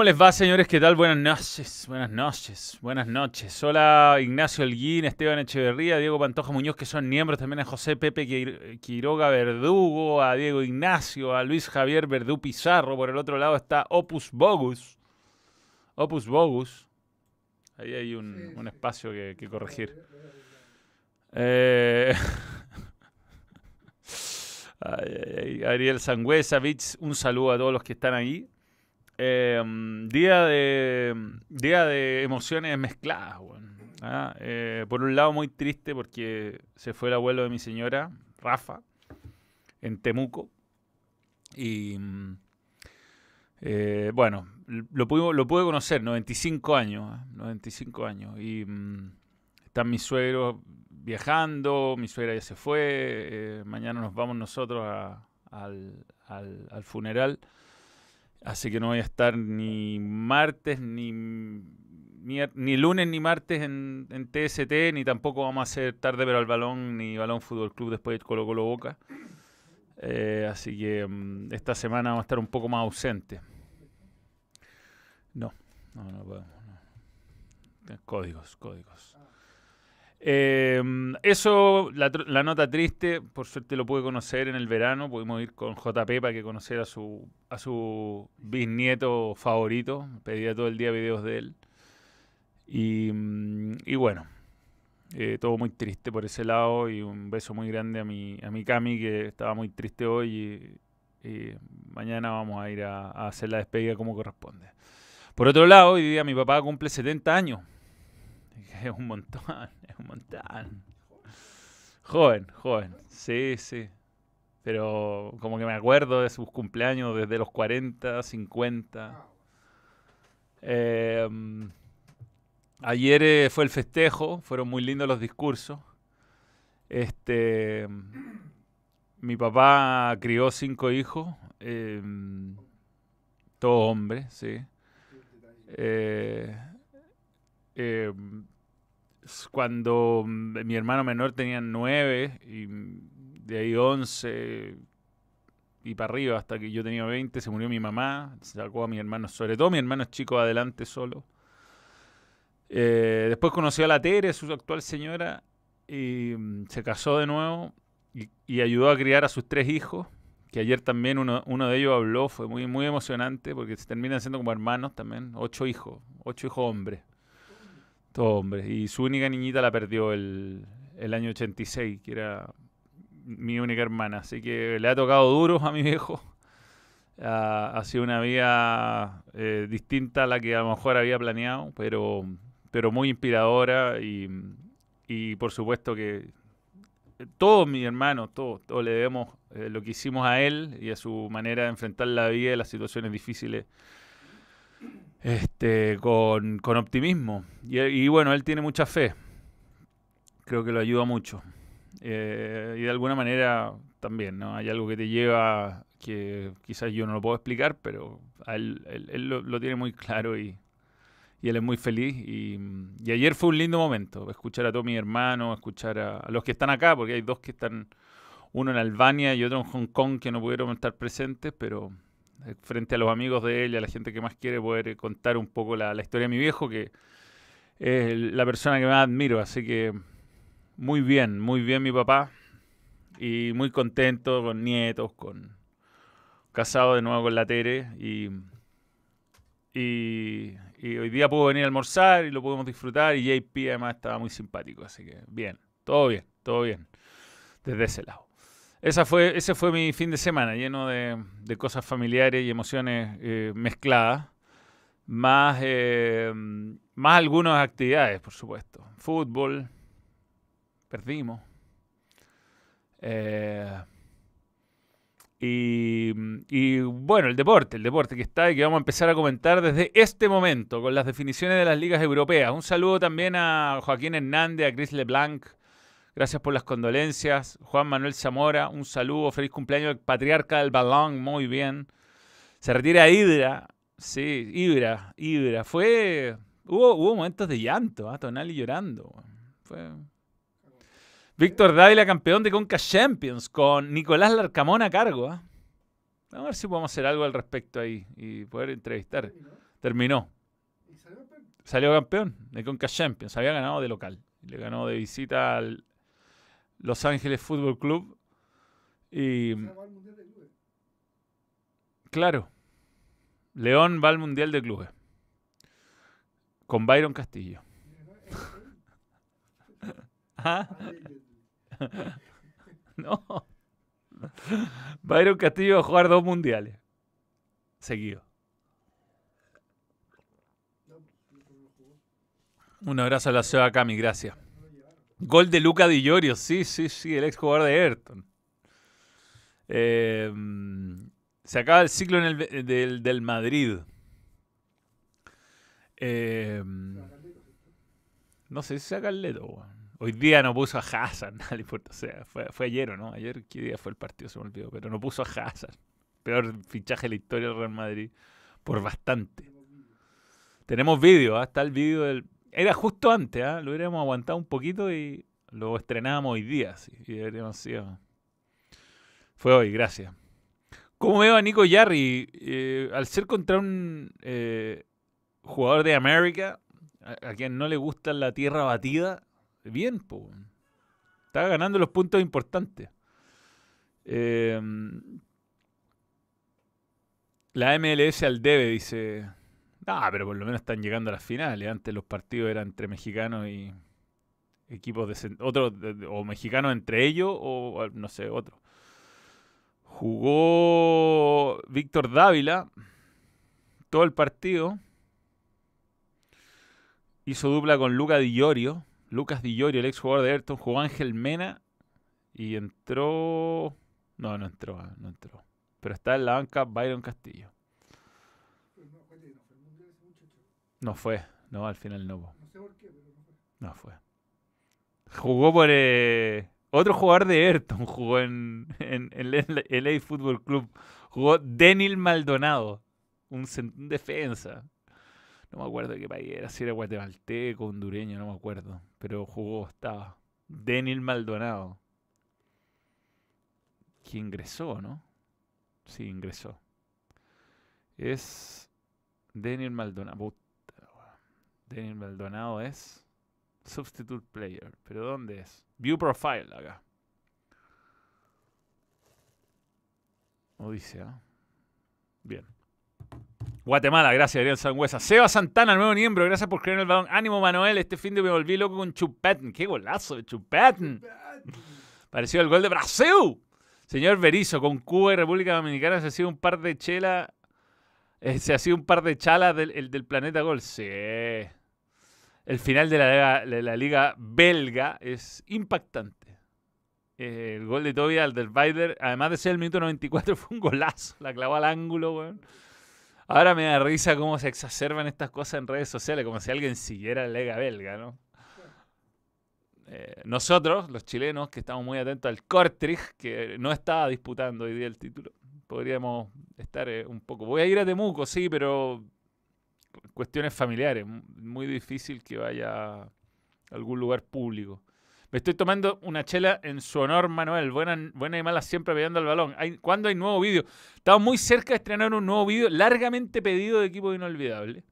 ¿Cómo les va, señores? ¿Qué tal? Buenas noches, buenas noches, buenas noches. Hola, Ignacio Holguín, Esteban Echeverría, Diego Pantoja Muñoz, que son miembros, también a José Pepe Quiroga Verdugo, a Diego Ignacio, a Luis Javier Verdú Pizarro. Por el otro lado está Opus Bogus. Opus Bogus. Ahí hay un, espacio que, corregir. Eh... Ariel Sangüesa, un saludo a todos los que están ahí. Em, día, de, día de emociones mezcladas. ¿ah? Eh, por un lado muy triste porque se fue el abuelo de mi señora, Rafa, en Temuco. Y eh, bueno, lo, pude, lo pude conocer, 95 años, 95 ¿ah? años. Y mm, están mis suegros viajando, mi suegra ya se fue, eh, mañana nos vamos nosotros al, al funeral. Así que no voy a estar ni martes, ni, ni, lunes, ni martes en, TST, ni tampoco vamos a hacer tarde pero al balón, ni balón fútbol club después de Colo Colo Boca. Eh, así que mm, esta semana vamos a estar un poco más ausentes. No, no, no podemos. Códigos, códigos. Eh, eso, la, nota triste, por suerte lo pude conocer en el verano, pudimos ir con JP para que conociera a su, a su bisnieto favorito, pedía todo el día videos de él. Y, mm, bueno, eh, todo muy triste por ese lado y un beso muy grande a mi, a mi Cami que estaba muy triste hoy y, mañana vamos a ir a, a hacer la despedida como corresponde. Por otro lado, hoy día mi papá cumple 70 años. Es un montón, es un montón. Joven, joven. Sí, sí. Pero como que me acuerdo de sus cumpleaños desde los 40, 50. Em, ayer eh, fue el festejo, fueron muy lindos los discursos. Este, mi papá crió cinco hijos, em, todos hombres, sí. Eh, em, cuando mm, mi hermano menor tenía nueve y de ahí once y para arriba hasta que yo tenía 20 se murió mi mamá, sacó a mi hermano, sobre todo mi hermano es chico adelante solo. Eh, después conoció a la Tere, su actual señora, y mm, se casó de nuevo y, ayudó a criar a sus tres hijos, que ayer también uno, uno, de ellos habló, fue muy, muy emocionante porque se terminan siendo como hermanos también, ocho hijos, ocho hijos hombres. Todo hombre. Y su única niñita la perdió el, el año 86, que era mi única hermana. Así que le ha tocado duro a mi viejo. ha sido una vida eh, distinta a la que a lo mejor había planeado, pero, pero muy inspiradora y, y por supuesto que todos mis hermanos, todos, todos le debemos eh, lo que hicimos a él y a su manera de enfrentar la vida y las situaciones difíciles este, con, con optimismo. Y, bueno, él tiene mucha fe. Creo que lo ayuda mucho. Eh, y de alguna manera también, ¿no? Hay algo que te lleva que quizás yo no lo puedo explicar, pero él, él, lo, tiene muy claro y, y él es muy feliz. Y, y, ayer fue un lindo momento, escuchar a todos mis hermanos, escuchar a, a, los que están acá, porque hay dos que están, uno en Albania y otro en Hong Kong, que no pudieron estar presentes, pero frente a los amigos de él y a la gente que más quiere poder eh, contar un poco la, historia de mi viejo, que es la persona que más admiro. Así que muy bien, muy bien mi papá. Y muy contento con nietos, con casado de nuevo con la Tere. Y, y, y hoy día pudo venir a almorzar y lo pudimos disfrutar. Y JP además estaba muy simpático. Así que bien, todo bien, todo bien. Desde ese lado. Esa fue, ese fue mi fin de semana, lleno de, cosas familiares y emociones eh, mezcladas, más, eh, más algunas actividades, por supuesto. Fútbol, perdimos. Eh, y, y, bueno, el deporte, el deporte que está y que vamos a empezar a comentar desde este momento con las definiciones de las ligas europeas. Un saludo también a Joaquín Hernández, a Chris LeBlanc, Gracias por las condolencias. Juan Manuel Zamora, un saludo. Feliz cumpleaños patriarca del balón. Muy bien. Se retira Hidra. Sí, Hidra, Hidra. Fue. Hubo, hubo momentos de llanto, ¿eh? Tonali llorando. Fue. Víctor Dávila, campeón de Conca Champions, con Nicolás Larcamón a cargo. ¿eh? Vamos a ver si podemos hacer algo al respecto ahí y poder entrevistar. Terminó. ¿Y salió campeón? Salió campeón de Conca Champions. Había ganado de local. Le ganó de visita al Los Ángeles Fútbol Club. Y claro, León va al Mundial de Clubes. Con Byron Castillo. Ah, no. Byron Castillo va a jugar dos mundiales. Seguido. Un abrazo a la ciudad Cami, gracias. No. Gol de Luca Di Llorio, sí, sí, sí, el ex jugador de Everton. Eh, se acaba el ciclo del, del Madrid. Eh, no sé si saca el leto. Hoy día no puso a Hazard, le importa. O sea, fue, ayer o no. Ayer, ¿qué día fue el partido? Se me olvidó. Pero no puso a Hazard. Peor fichaje de la historia del Real Madrid. Por bastante. Tenemos vídeo. Vídeo, ¿ah? el vídeo del... Era justo antes, ¿ah? lo hubiéramos aguantado un poquito y lo estrenábamos hoy día. Sí, y deberíamos sido- Fue hoy, gracias. ¿Cómo veo a Nico Yarri? Eh, al ser contra un eh, jugador de América, a, quien no le gusta la tierra batida, bien, po. Está ganando los puntos importantes. Eh, la MLS al debe, dice... Ah, pero por lo menos están llegando a las finales. Antes los partidos eran entre mexicanos y equipos de otros o mexicanos entre ellos o no sé, otro. Jugó Víctor Dávila todo el partido. Hizo dupla con Luca Di Llorio. Lucas Di Llorio, el ex jugador de Everton, jugó Ángel Mena y entró no, no entró, no entró. Pero está en la banca Byron Castillo. Pero no, acuérdate, no fue el Mundial ese muchacho. No fue, no, al final no. No sé por qué, pero no fue. No fue. Jugó por eh, otro jugador de Everton, jugó en, en, en el LA Football Club. Jugó Denil Maldonado, un, un defensa. No me acuerdo de qué país era, si era guatemalteco, hondureño, no me acuerdo. Pero jugó, estaba. Denil Maldonado. Que ingresó, ¿no? Sí, ingresó. Es Denil Maldonado. Denil Maldonado es Substitute Player. ¿Pero dónde es? View Profile acá. ¿ah? Bien. Guatemala, gracias, Adrián Sangüesa. Seba Santana, nuevo miembro, gracias por creer en el balón. Ánimo, Manuel, este fin de me volví loco con Chupatin. ¡Qué golazo de Chupatin! Pareció el gol de Brasil. Señor Berizo, con Cuba y República Dominicana se hacía un par de chela. eh, se hacía un par de chalas del, el del planeta Gol. Sí. El final de la, liga- belga es impactante. Eh, el gol de Toby Alderweiler, además de ser el minuto 94, fue un golazo. La clavó al ángulo, weón. Ahora me da risa cómo se exacerban estas cosas en redes sociales, como si alguien siguiera la liga belga, ¿no? Eh, nosotros, los chilenos, que estamos muy atentos al Kortrijk, que no estaba disputando hoy día el título, podríamos estar eh, un poco. Voy a ir a Temuco, sí, pero cuestiones familiares. Muy difícil que vaya a algún lugar público. Me estoy tomando una chela en su honor, Manuel. Buena, buena y mala siempre peleando al balón. Hay, ¿Cuándo hay nuevo vídeo? Estamos muy cerca de estrenar un nuevo vídeo largamente pedido de Equipo Inolvidable.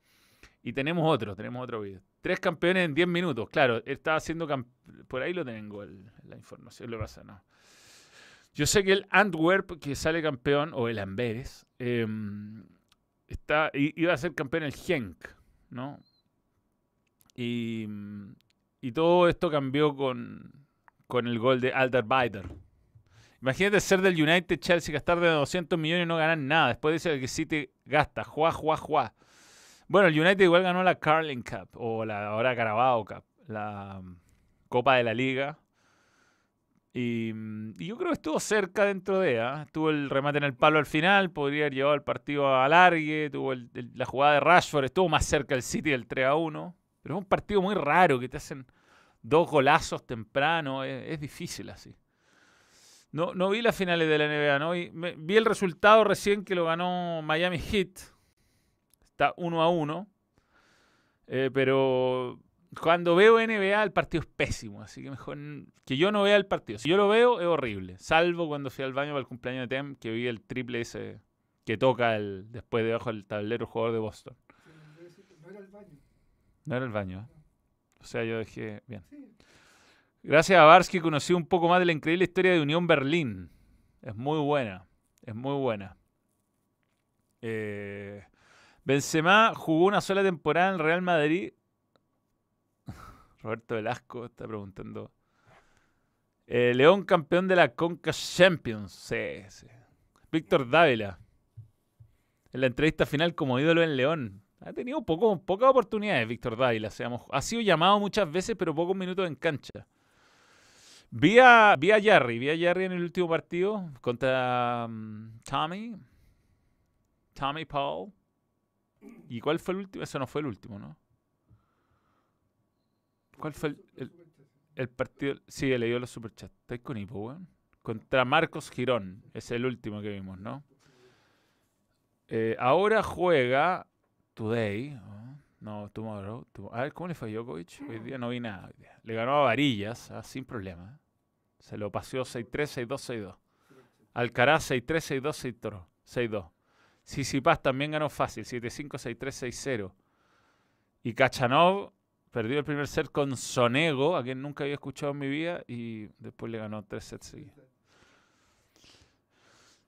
Y tenemos otro, tenemos otro vídeo. Tres campeones en 10 minutos. Claro, estaba haciendo... Por ahí lo tengo, el- la información. Lo pasa, no. Yo sé que el Antwerp, que sale campeón, o el Amberes, em, está, iba a ser campeón el Genk, ¿no? Y, mm, y todo esto cambió con, con el gol de Alderweireld. Imagínate ser del United Chelsea, gastar de 200 millones y no ganar nada. Después dice que te gasta, juá, juá, juá. Bueno, el United igual ganó la Carling Cup, o la ahora Carabao Cup, la mm, Copa de la Liga. Y, mm, y yo creo que estuvo cerca dentro de, ¿ah? Tuvo el remate en el palo al final, podría haber llevado el partido a largue, tuvo la jugada de Rashford, estuvo más cerca el City del 3 a 1. Pero es un partido muy raro, que te hacen dos golazos temprano, es, difícil así. No, no vi las finales de la NBA, no vi el resultado recién que lo ganó Miami Heat. Está 1 a 1. Eh, pero cuando veo NBA el partido es pésimo, así que mejor que yo no vea el partido. Si yo lo veo es horrible, salvo cuando fui al baño para el cumpleaños de Tem, que vi el triple ese que toca el, después debajo del tablero el jugador de Boston. No era el baño. No era el baño. ¿eh? O sea, yo dejé. Bien. Gracias a Barsky conocí un poco más de la increíble historia de Unión Berlín. Es muy buena. Es muy buena. Eh, Benzema jugó una sola temporada en el Real Madrid. Roberto Velasco está preguntando. Eh, León campeón de la Conca Champions. Sí, sí. Víctor Dávila. En la entrevista final como ídolo en León. Ha tenido poco, pocas oportunidades Víctor Dávila. seamos- ha sido llamado muchas veces, pero pocos minutos en cancha. Vi a, vi a Jarry, en el último partido contra mm, Tommy. Tommy Paul. ¿Y cuál fue el último? Eso no fue el último, ¿no? ¿Cuál fue el, el- el partido? Sí, he leído los superchats. ¿Estáis con hipo, weón? Contra Marcos Girón. Es el último que vimos, ¿no? Eh, ahora juega Today. ¿no? No, tomorrow. tomo- A ver, ¿cómo le a Djokovic? Hoy día no vi nada. Le ganó a Varillas, ah, sin problema. Se lo paseó 6-3, 6-2, 6-2. Alcaraz 6-3, 6-2, 6-3, 6-2. Sisipas también ganó fácil, 7-5, 6-3, 6-0. Y Kachanov perdió el primer set con Sonego, a quien nunca había escuchado en mi vida, y después le ganó 3 sets seguidos.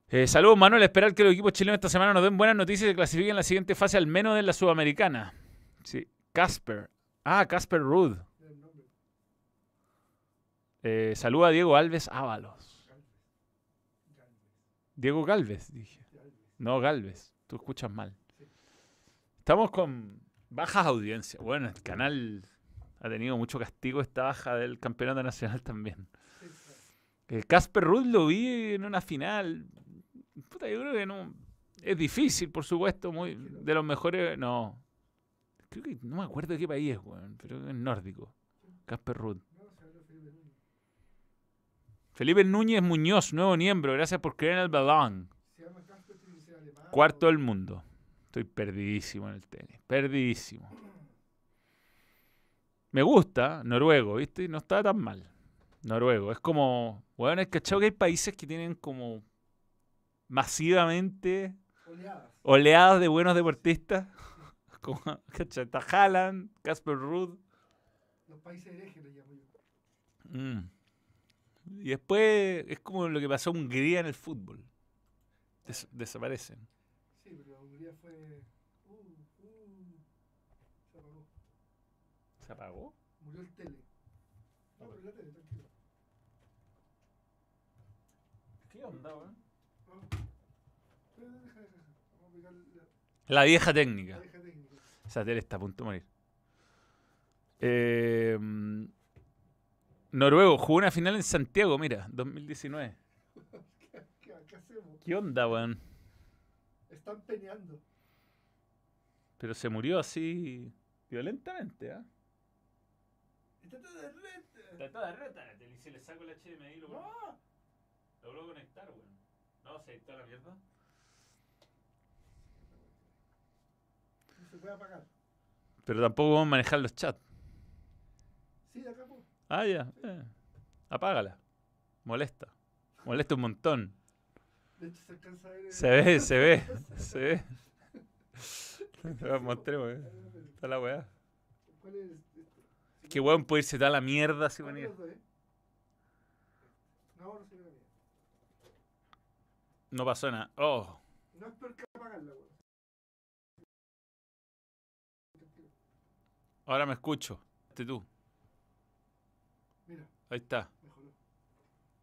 Eh, saludos, Manuel. Esperar que los equipos chilenos esta semana nos den buenas noticias y se clasifiquen en la siguiente fase, al menos en la Sudamericana. Sí. Casper. Ah, Casper nombre. Eh, saluda a Diego Alves Ábalos. Diego Galvez, dije. No, Galvez. Tú escuchas mal. Estamos con bajas audiencias. Bueno, el canal ha tenido mucho castigo esta baja del campeonato nacional también. Eh, Casper Ruud lo vi en una final. Puta, yo creo que no. Es difícil, por supuesto. Muy, de los mejores. No. Creo que no me acuerdo de qué país es, weón. Pero es nórdico. Casper habló Felipe Núñez. Muñoz, nuevo miembro. Gracias por creer en el balón. Cuarto del mundo. Estoy perdidísimo en el tenis. Perdidísimo. Me gusta Noruego, ¿viste? No está tan mal. Noruego. Es como. Bueno, es cachado que hay países que tienen como masivamente Oleadas. oleadas de buenos deportistas. Como, ¿cachai? Está Haaland, Casper Ruud. Los países herejes le llamo yo. Mm. Y después es como lo que pasó a Hungría en el fútbol. Des- desaparecen. Fue. Uh, uh, se apagó. ¿Se apagó? Murió el tele. No, pero la tele, tranquilo. ¿Qué onda, weón? No. Pero deja, deja, deja. Vamos a pegar la, La vieja la técnica. vieja técnica. Esa tele está a punto de morir. Eh, Noruego jugó una final en Santiago, mira, 2019. ¿Qué, qué, qué hacemos? ¿Qué onda, weón? Están peneando. Pero se murió así violentamente, ¿ah? Está todo de reta. Está toda reta. Si le saco el HDMI lo No. logro conectar, weón. No, se toda la mierda. No se puede apagar. Pero tampoco vamos a manejar los chats. Sí, de acá, pues. Ah, ya. eh. Apágala. Molesta. Molesta un montón. De hecho, se alcanza a ver. Se ve, se ve, se ve. Mostremos, eh. Está la weá. ¿Cuál es? este? Qué weón puede irse toda la mierda así ¿Cuál de venir. los dos, eh? No, no se ve. No pasó nada. Oh. No es peor que apagarla, weón. Ahora me escucho. Este tú. Mira, Ahí está. mejoró.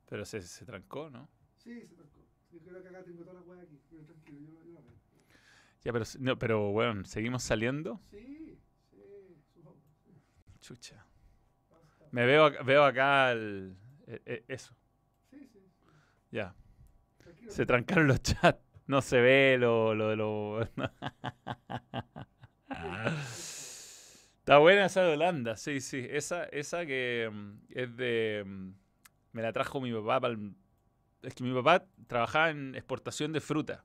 Pero se, se trancó, ¿no? Sí, se trancó. Yo creo que acá tengo todas las weas aquí. Pero tranquilo, yo, yo la veo. Ya, pero, no, pero bueno, seguimos saliendo. Sí, sí, supongo. Chucha. Me veo, veo acá el, e- e- eso. Sí, sí. Ya. Tranquilo. Se trancaron los chats. No se ve lo, lo de lo. Está buena esa de Holanda, sí, sí. Esa, esa que mm, es de. mm, Me la trajo mi papá. pa'l- es que mi papá trabajaba en exportación de fruta.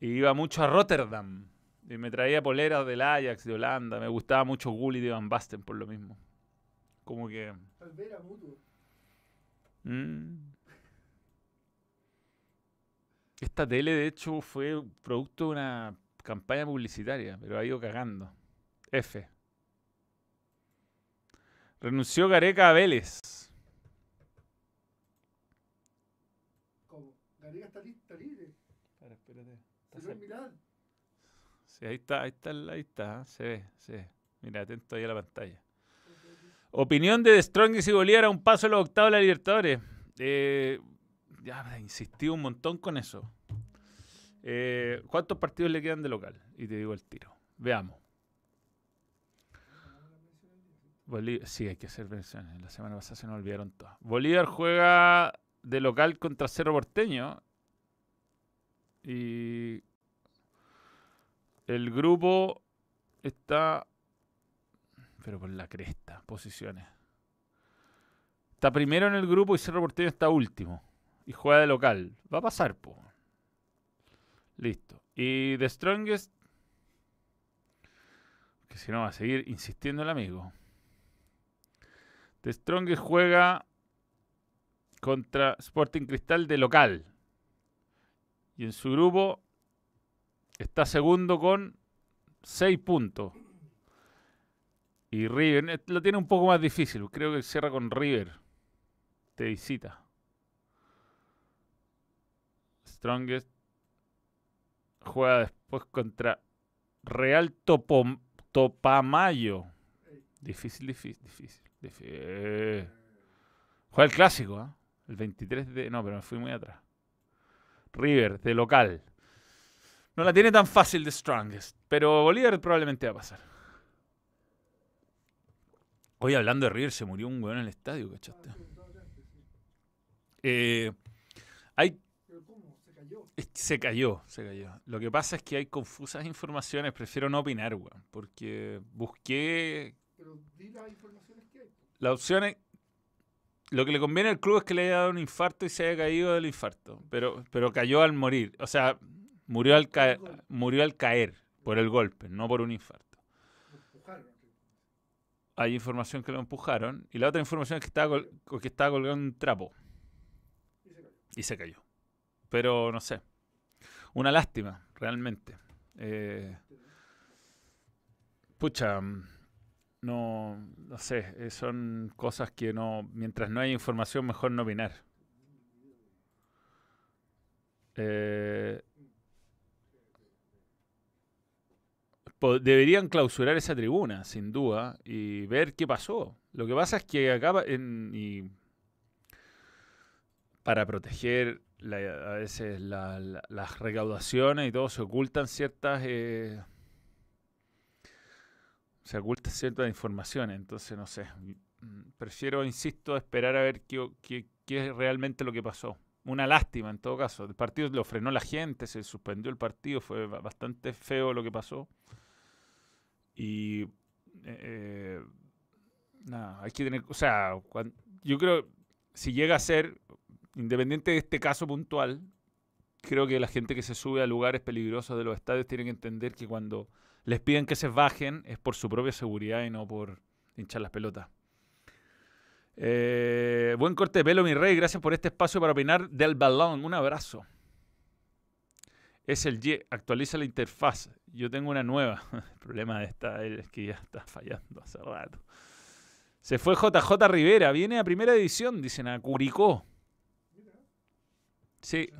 Y iba mucho a Rotterdam. Y me traía poleras del Ajax de Holanda. Me gustaba mucho Gulli de Van Basten por lo mismo. Como que. Mm. Esta tele, de hecho, fue producto de una campaña publicitaria, pero ha ido cagando. F. Renunció Gareca a Vélez. ¿Cómo? Gareca está, li- está libre. Espérate. Se lo mirar. Sí, ahí está, ahí está, ahí está, se ve, se ve. Mira, atento ahí a la pantalla. Opinión de Strongest y Bolívar a un paso a los octavos de la Libertadores. Eh, ya insistí un montón con eso. Eh, ¿Cuántos partidos le quedan de local? Y te digo el tiro. Veamos. Bolí- sí, hay que hacer versiones. La semana pasada se nos olvidaron todas. Bolívar juega de local contra Cerro Porteño. Y el grupo está. Pero por la cresta, posiciones. Está primero en el grupo y Cerro Porteño está último. Y juega de local. Va a pasar, po. Listo. Y The Strongest. Que si no va a seguir insistiendo el amigo. The Strongest juega contra Sporting Cristal de local. Y en su grupo está segundo con 6 puntos. Y River eh, lo tiene un poco más difícil. Creo que cierra con River. De visita. Strongest juega después contra Real Topom- Topamayo. Difícil, difícil, difícil. difí- eh. Juega el clásico, ¿ah? El 23 de... No, pero me fui muy atrás. River, de local. No la tiene tan fácil de Strongest. Pero Bolívar probablemente va a pasar. Hoy hablando de River, se murió un weón en el estadio, ¿cachaste? Eh, hay Pero ¿cómo? Se cayó. es- Se cayó, se cayó. Lo que pasa es que hay confusas informaciones. Prefiero no opinar, weón. Porque busqué Pero di las informaciones que hay. la opción. es- Lo que le conviene al club es que le haya dado un infarto y se haya caído del infarto. Pero, pero cayó al morir. O sea, murió al, caer, murió al caer por el golpe, no por un infarto. Hay información que lo empujaron. Y la otra información es que estaba, col- que estaba colgado en un trapo. Y se cayó. y se cayó. Pero no sé. Una lástima, realmente. Eh, pucha, mm, no, no sé. eh, son cosas que no. Mientras no haya información, mejor no opinar. Eh, deberían clausurar esa tribuna, sin duda, y ver qué pasó. Lo que pasa es que acaba en, y para proteger la- a veces la- la- las recaudaciones y todo, se ocultan ciertas eh, se ocultan ciertas informaciones, entonces no sé. Mm, Prefiero, insisto, esperar a ver qué, qué- qué es realmente lo que pasó. Una lástima en todo caso. El partido lo frenó la gente, se suspendió el partido, fue ba- bastante feo lo que pasó. Y eh, nada, hay que tener, o sea, cuan- yo creo, si llega a ser, independiente de este caso puntual, creo que la gente que se sube a lugares peligrosos de los estadios tiene que entender que cuando les piden que se bajen es por su propia seguridad y no por hinchar las pelotas. Eh, buen corte de pelo, mi rey. Gracias por este espacio para opinar del balón. Un abrazo. Es el Y. Actualiza la interfaz. Yo tengo una nueva. El problema de esta es que ya está fallando hace rato. Se fue JJ Rivera. Viene a primera división, dicen, a Curicó. Sí.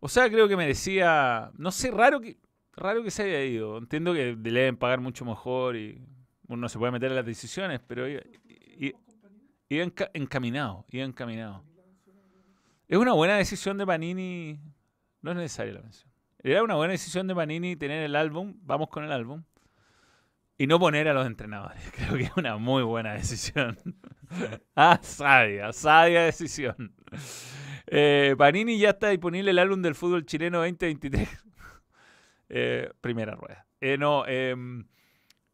O sea, creo que merecía. No sé, raro que, raro que se haya ido. Entiendo que le deben pagar mucho mejor y uno se puede meter en las decisiones, pero iba, iba enca- encaminado. Iba. Es una buena decisión de Panini. No es necesaria la mención. Era una buena decisión de Panini tener el álbum. Vamos con el álbum. Y no poner a los entrenadores. Creo que es una muy buena decisión. ah, sabia, sabia decisión. Eh, Panini ya está disponible el álbum del fútbol chileno 2023. Eh, primera rueda. Eh, no, em,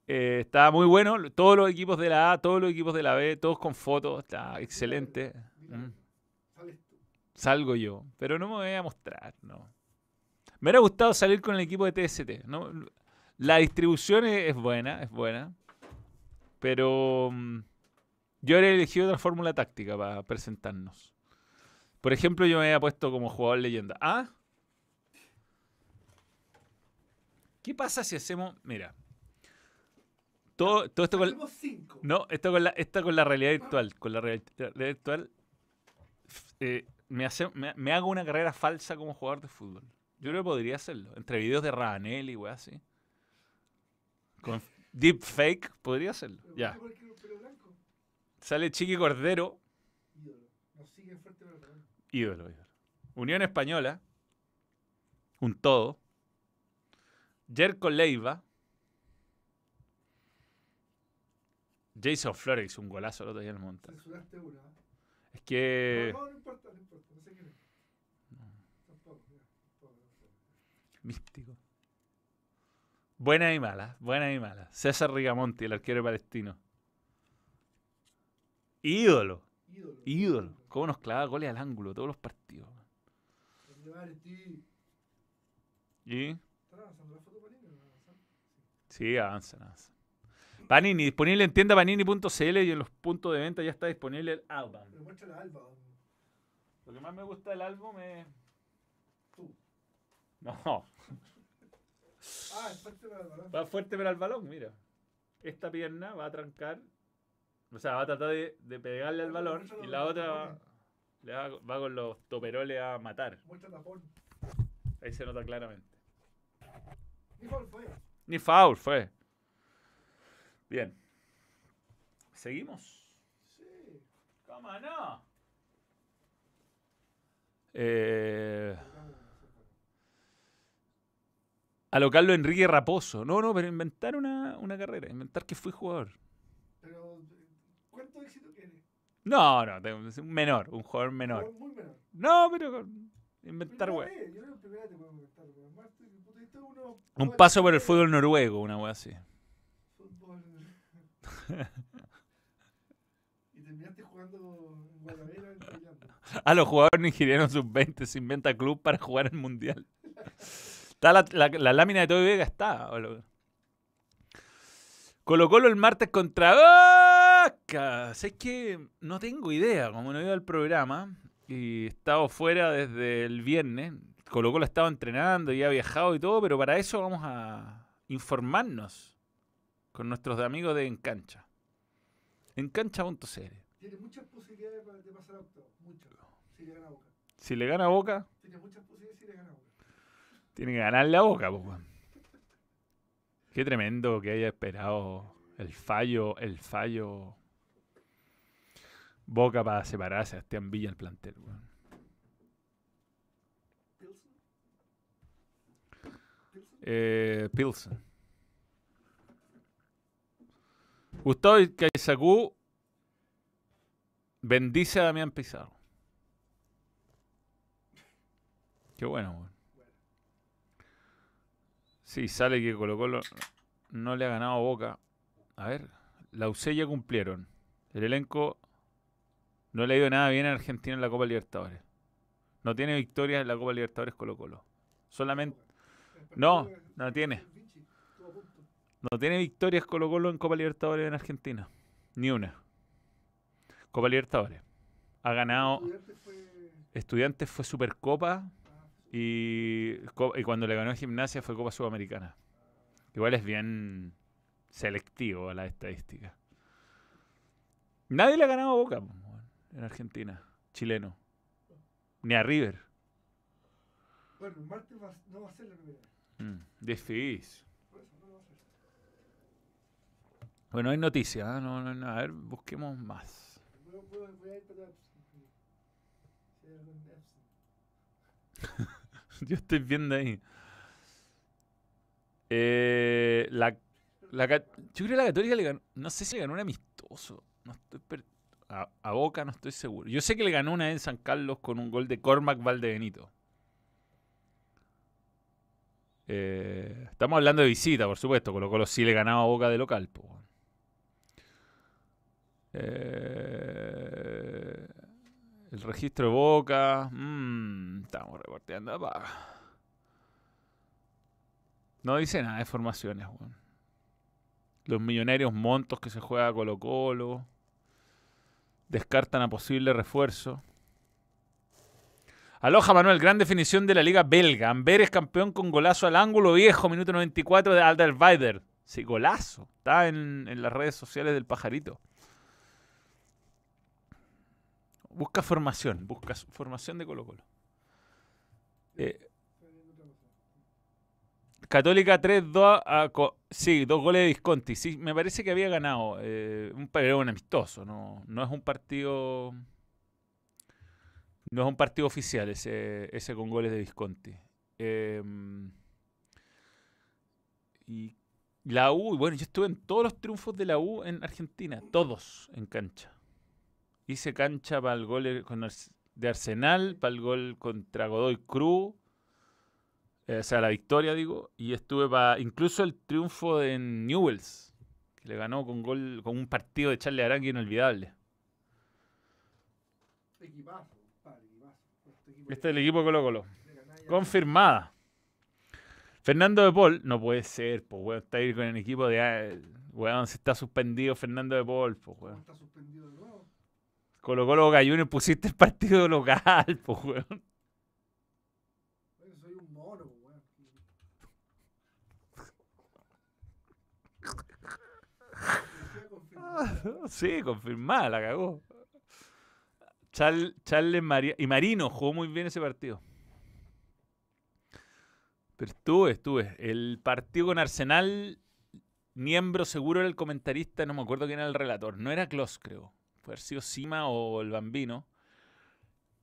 eh, está muy bueno. Todos los equipos de la A, todos los equipos de la B, todos con fotos. Está excelente. Mm, salgo yo, pero no me voy a mostrar, no. Me hubiera gustado salir con el equipo de TST. ¿no? La distribución es, es buena, es buena. Pero mm, yo habría elegido otra fórmula táctica para presentarnos. Por ejemplo, yo me había puesto como jugador leyenda. ¿Ah? ¿Qué pasa si hacemos... Mira, todo, todo esto con, no, esto con la, esto con la realidad virtual. Con la real- realidad virtual eh, me, hace, me, me hago una carrera falsa como jugador de fútbol. Yo creo que podría hacerlo. Entre videos de Rabanel y weá así. Con deep fake podría hacerlo. Pero Ya. Sale Chiqui Cordero, Ídolo. Nos siguen fuerte pero no. ídolo, ídolo. Unión Española, un todo. Jerko Leiva. Jason Flores un golazo el otro día en el monte. Censuraste una. ¿eh? Es que. No, no, no importa, no importa. No sé quién es. Tampoco. Místico. Buena y mala, buena y mala. César Rigamonti, el arquero palestino. Ídolo, Ídolo. ídolo. ¿Cómo nos clava goles al ángulo todos los partidos? ¿Y? Sí, avanzan, avanzan. Panini, disponible en tienda panini.cl y en los puntos de venta ya está disponible el álbum. Lo que más me gusta del álbum es... Tú. No, Ah, es de la Alba, ¿no? va fuerte pero al balón, mira. Esta pierna va a trancar, o sea, va a tratar de, de pegarle al balón y la otra va, le va, va con los toperoles a matar. Ahí se nota claramente. Ni foul fue. Ni foul fue. Bien. ¿Seguimos? Sí. ¿Cómo no? Eh, se fue. alocarlo Enrique Raposo. No, no, pero inventar una, una carrera. Inventar que fui jugador. Pero, ¿cuánto éxito tiene? No, no, un menor, un jugador menor. Jugador Muy menor. No, pero con- inventar, uno- Un paso por el fútbol noruego, una wea así. Fútbol. y terminaste jugando en Guadalajara, en. A los jugadores nigerianos sub-20 se inventa club para jugar el mundial. Está la, la- la lámina de Toby Vega está. Colo Colo el martes contra Boca. Sé que no tengo idea, como no he ido al programa y estado fuera desde el viernes. Colo Colo estaba entrenando y ha viajado y todo, pero para eso vamos a informarnos con nuestros amigos de Encancha. Encancha.cl. Tiene muchas posibilidades de pasar a octavo. Muchas. Si le gana Boca. Si le gana Boca, Tiene muchas posibilidades si le gana Boca. Tiene que ganarle a Boca, pues. Qué tremendo que haya esperado el fallo, el fallo Boca para separar a Sebastián Villa el plantel, weón. Eh, Pilsen. Gustavo Caizacú bendice a Damián Pizarro. Qué bueno, weón. Sí, sale que Colo Colo no le ha ganado Boca. A ver, la UC ya cumplieron. El elenco no le ha ido nada bien a Argentina en la Copa Libertadores. No tiene victorias en la Copa Libertadores Colo Colo. Solamente No, no tiene. No tiene victorias Colo Colo en Copa Libertadores en Argentina. Ni una. Copa Libertadores. Ha ganado. Estudiantes fue- Supercopa y, y cuando le ganó Gimnasia fue Copa Sudamericana. Igual es bien selectivo a la estadística. Nadie le ha ganado Boca en Argentina. Chileno. Ni a River. Bueno, el martes va- no va a ser la primera. Mm, difícil. Bueno, hay noticias. ¿ah? No, no, no, A ver, busquemos más. Yo estoy viendo ahí. Eh, la, la, yo creo que la Católica le ganó. No sé si le ganó un amistoso. No estoy per- a, Boca no estoy seguro. Yo sé que le ganó una en San Carlos con un gol de Cormac Valdebenito. Eh, estamos hablando de visita, por supuesto. Colo Colo sí le ganaba a Boca de local. Eh, el registro de Boca. mm, estamos reporteando. pa. No dice nada de formaciones. Los millonarios montos que se juega Colo Colo. Descartan a posible refuerzo. Aloja Manuel, gran definición de la liga belga. Amberes campeón con golazo al ángulo viejo, minuto 94 de Alderweider. Sí, golazo. Está en, en las redes sociales del pajarito. Busca formación, busca formación de Colo Colo. Eh, Estoy viendo otra cosa. Católica 3-2 a Sí, dos goles de Visconti. Sí, me parece que había ganado. eh, un, un amistoso, no, no es un partido. No es un partido oficial ese, ese con goles de Visconti. Em, y la U, bueno, yo estuve en todos los triunfos de la U en Argentina, todos en cancha. Hice cancha para el gol de Arsenal, para el gol contra Godoy Cruz, eh, o sea, la victoria, digo, y estuve para incluso el triunfo de Newells, que le ganó con gol con un partido de Charlie Arangui inolvidable. Equipazo, compadre, equipazo. Este equipo Este es el equipo Colo Colo. Confirmada. Fernando de Paul, no puede ser, pues, weón, está ahí con el equipo de... Weón, se está suspendido Fernando de Paul, pues, ¿Cómo weón. está suspendido de nuevo? Colo Colo Gallunes pusiste el partido local, pues, weón. Oye, soy un mono, weón. Decía confirmado. Sí, confirmada, la cagó. Chal- Charles María y Marino jugó muy bien ese partido. Pero estuve, estuve. El partido con Arsenal, miembro seguro era el comentarista, no me acuerdo quién era el relator. No era Klos, creo. Puede haber sido Sima o el Bambino.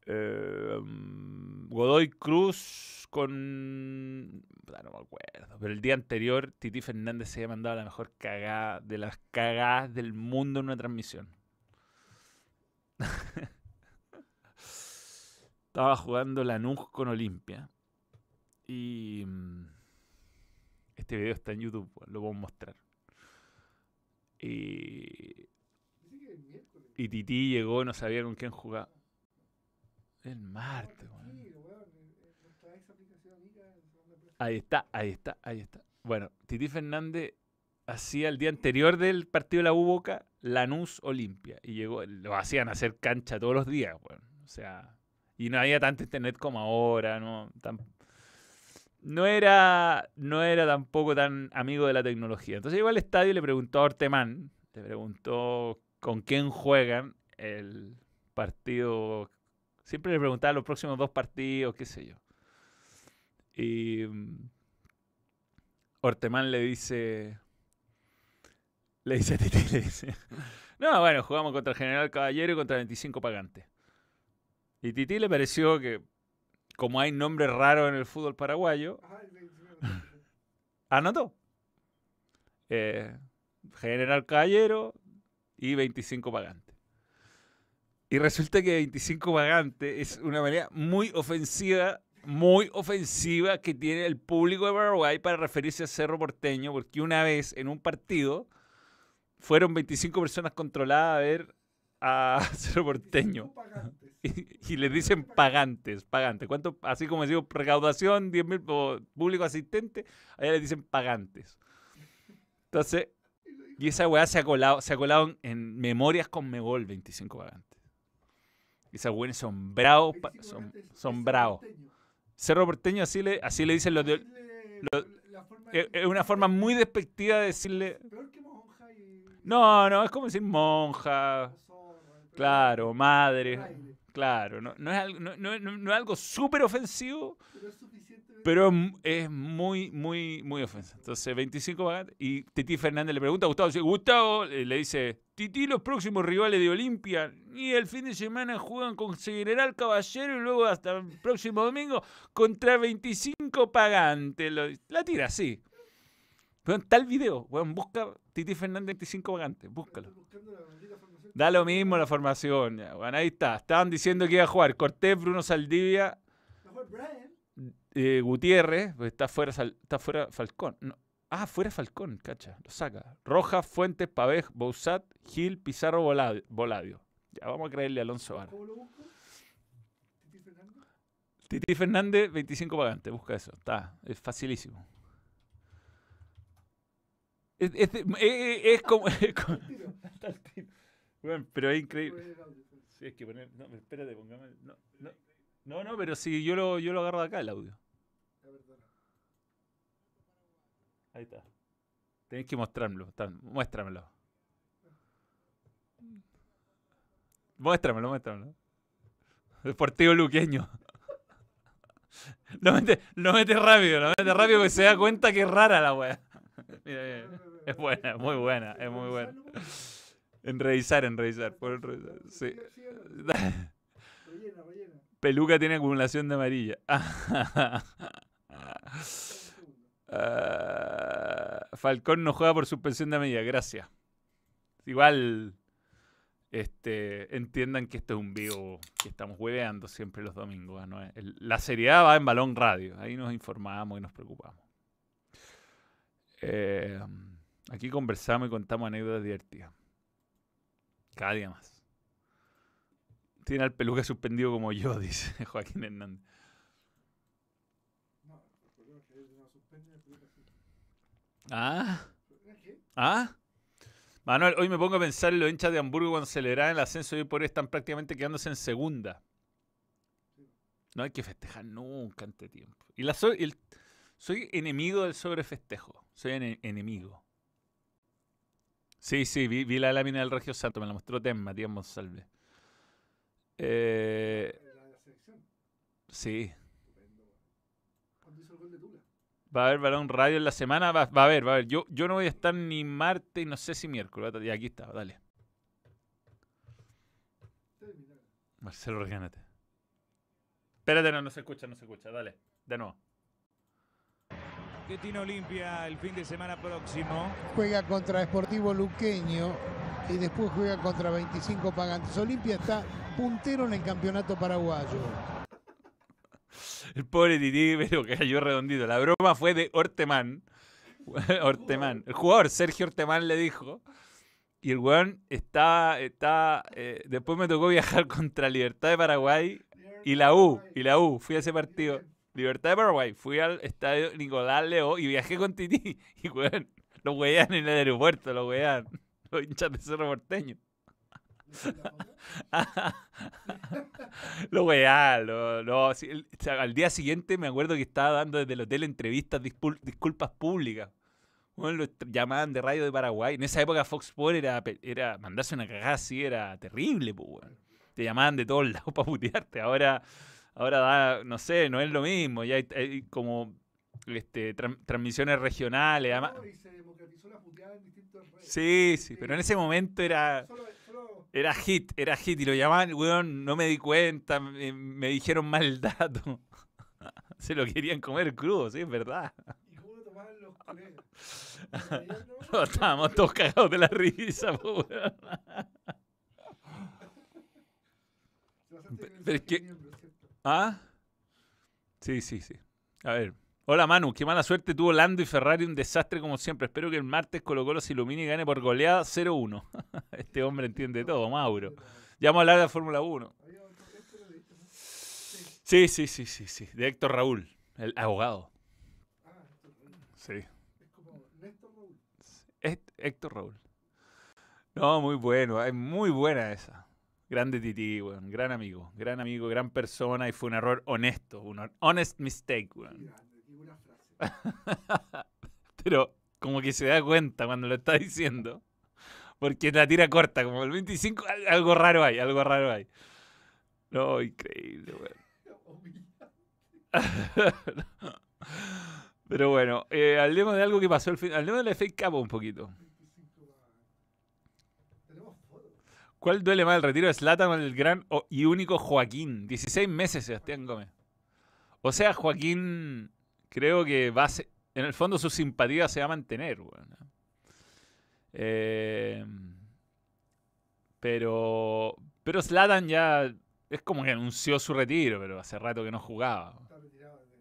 Eh, mm, Godoy Cruz con. No me acuerdo. Pero el día anterior, Titi Fernández se había mandado la mejor cagada de las cagadas del mundo en una transmisión. Estaba jugando Lanús con Olimpia. Y. mm, Este video está en YouTube, lo puedo mostrar. Y. Y Titi llegó, no sabía con quién jugar. El martes, weón. Eh, eh. Ahí está, ahí está, ahí está. Bueno, Titi Fernández hacía el día anterior del partido de la U Boca, Lanús Olimpia. Y llegó, lo hacían hacer cancha todos los días, weón. O sea, y no había tanto internet como ahora, no, no era, no era tampoco tan amigo de la tecnología. Entonces llegó al estadio y le preguntó a Ortemán, le preguntó con quién juegan el partido. Siempre le preguntaba los próximos dos partidos, qué sé yo. Y mm, Ortemán le dice. Le dice a Titi, le dice. No, bueno, jugamos contra el General Caballero y contra 25 Pagantes. Y Titi le pareció que, como hay nombres raros en el fútbol paraguayo, se- anotó. Eh, General Caballero y 25 Pagantes. Y resulta que 25 Pagantes es una manera muy ofensiva, muy ofensiva que tiene el público de Paraguay para referirse a Cerro Porteño, porque una vez en un partido fueron 25 personas controladas a ver a Cerro Porteño. Y, y les dicen pagantes, pagantes. ¿Cuánto? Así como decimos recaudación, 10.000 o público asistente, allá les dicen pagantes. Entonces, y esa weá se ha colado, se ha colado en, en memorias con Megol 25 pagantes. Esas weones son bravos, pa- 25 son, son Cerro bravos. Porteño. Cerro Porteño así le, así le dicen los de... Es de- es una forma muy despectiva de decirle... No, no, es como decir monja, claro, madre, claro. No, no es algo, no, no- es algo súper ofensivo, Pero es. Pero es muy, muy, muy ofensivo. Entonces, 25 pagantes. Y Titi Fernández le pregunta a Gustavo, Gustavo eh, le dice, Titi, los próximos rivales de Olimpia, y el fin de semana juegan con General Caballero y luego hasta el próximo domingo contra 25 pagantes. Lo- la tira así. Pero el video, weón, busca Titi Fernández 25 pagantes, búscalo. Da lo mismo la formación, weón, ahí está. Estaban diciendo que iba a jugar Cortés, Bruno Saldivia, Brian. Eh, Gutiérrez, pues está fuera, está fuera Falcón. No. Ah, fuera Falcón, cacha, lo saca. Rojas, Fuentes, Pavej, Bouzat, Gil, Pizarro, Volad- Voladio. Ya vamos a creerle a Alonso Vara. ¿Cómo lo busco? Titi Fernández. Titi Fernández, 25 pagantes, busca eso. Está, es facilísimo. Es, es- es- es- es como. es como-. Bueno, pero es increíble. Sí, es que poner. No, espérate, pongamos. No, no, no, no, pero si yo lo, yo lo agarro de acá el audio. La verdad. Ahí está. Tenés que mostrármelo. ta- Muéstramelo. Muéstramelo, muéstramelo. Deportivo luqueño. Lo mete, lo mete rápido, lo mete rápido porque se da cuenta que es rara la wea. Mira, mira. Es buena, muy buena, es muy buena. En revisar, en revisar. por revisar, Sí. Rellena, rellena. Peluca tiene acumulación de amarilla. Ah, Falcón no juega por suspensión de amarilla, gracias. Igual, este, entiendan que esto es un vivo que estamos hueveando siempre los domingos. ¿no? la seriedad va en balón radio, ahí nos informamos y nos preocupamos. Eh, aquí conversamos y contamos anécdotas divertidas. Cada día más. Tiene al peluca suspendido como yo, dice Joaquín Hernández. No, el problema es que él no suspende la pelota así. Ah. ¿El problema es que ¿Ah? Manuel, hoy me pongo a pensar en los hinchas de Hamburgo cuando celebraban el ascenso y hoy por hoy están prácticamente quedándose en segunda. No hay que festejar nunca ante tiempo. Y la soy, el- soy enemigo del sobrefestejo. Soy ene- enemigo. Sí, sí, vi, vi la lámina del Regio Santo, me la mostró Tem, Matías Monsalve. Eh, la de la selección. sí. Estupendo. Cuando hizo el gol de Tula. Va a haber balón radio en la semana. Va, va a haber, va a haber. Yo, yo no voy a estar ni martes y no sé si miércoles. Y aquí está, dale. Marcelo, orgánate. Espérate, no, no se escucha, no se escucha. Dale, de nuevo. tiene Olimpia el fin de semana próximo. juega contra Sportivo Luqueño y después juega contra 25 Pagantes. Olimpia está puntero en el campeonato paraguayo. El pobre Titi, pero cayó redondito. La broma fue de Ortemán. Ortemán. El jugador, Sergio Ortemán, le dijo. Y el weón está. está eh, después me tocó viajar contra Libertad de Paraguay y la U. Y la U. Fui a ese partido. Libertad de Paraguay. Fui al estadio Nicolás Leo y viajé con Titi. Y weón, lo weían en el aeropuerto, lo weían. Los hinchas de Cerro Porteño. Lo weá, lo, al día siguiente me acuerdo que estaba dando desde el hotel entrevistas, disculpas públicas. Bueno, lo llamaban de radio de Paraguay. En esa época Fox Sports era, era mandarse una cagada así, era terrible, pues, weón. Te llamaban de todos lados para putearte. Ahora, ahora da, no sé, no es lo mismo. Ya hay, hay como este, tran- transmisiones regionales. además- No, y se democratizó la puteada en distintos redes. sí, sí, pero en ese momento era... Solo Era hit, era hit. Y lo llamaban, weón, no me di cuenta, me, me dijeron mal el dato. Se lo querían comer crudo, sí, es verdad. ¿Y cómo lo tomaban los colegas? ¿Se reían, no? Estábamos todos cagados de la risa, po, weón. Pero es que-. ¿Ah? Sí, sí, sí. A ver. Hola Manu, qué mala suerte tuvo Lando y Ferrari, un desastre como siempre. Espero que el martes Colo Colo se ilumine y gane por goleada 0-1. Este hombre entiende todo, Mauro. Ya vamos a hablar de la Fórmula 1. Había otro esto lo leíste, ¿no? Sí. Sí, sí, sí, sí. De Héctor Raúl, el abogado. Sí. Es Héctor Raúl. No, muy bueno, es muy buena esa. Grande Titi, weón. Gran amigo, gran amigo, gran persona y fue un error honesto, un honest mistake, weón. grande, qué buena frase. Pero como que se da cuenta cuando lo está diciendo. Porque la tira corta, como el 25, al- algo raro hay, algo raro hay. No, increíble, weón. Pero bueno, eh, hablemos de algo que pasó el fin. Hablemos de la FA Cup un poquito. 25 va. Tenemos fotos. ¿Cuál duele más el retiro de Zlatan o el gran y único Joaquín? 16 meses, Sebastián Gómez. O sea, Joaquín creo que va a se- en el fondo su simpatía se va a mantener. weón. Eh, pero pero Zlatan ya es como que anunció su retiro, pero hace rato que no jugaba. Está retirado desde,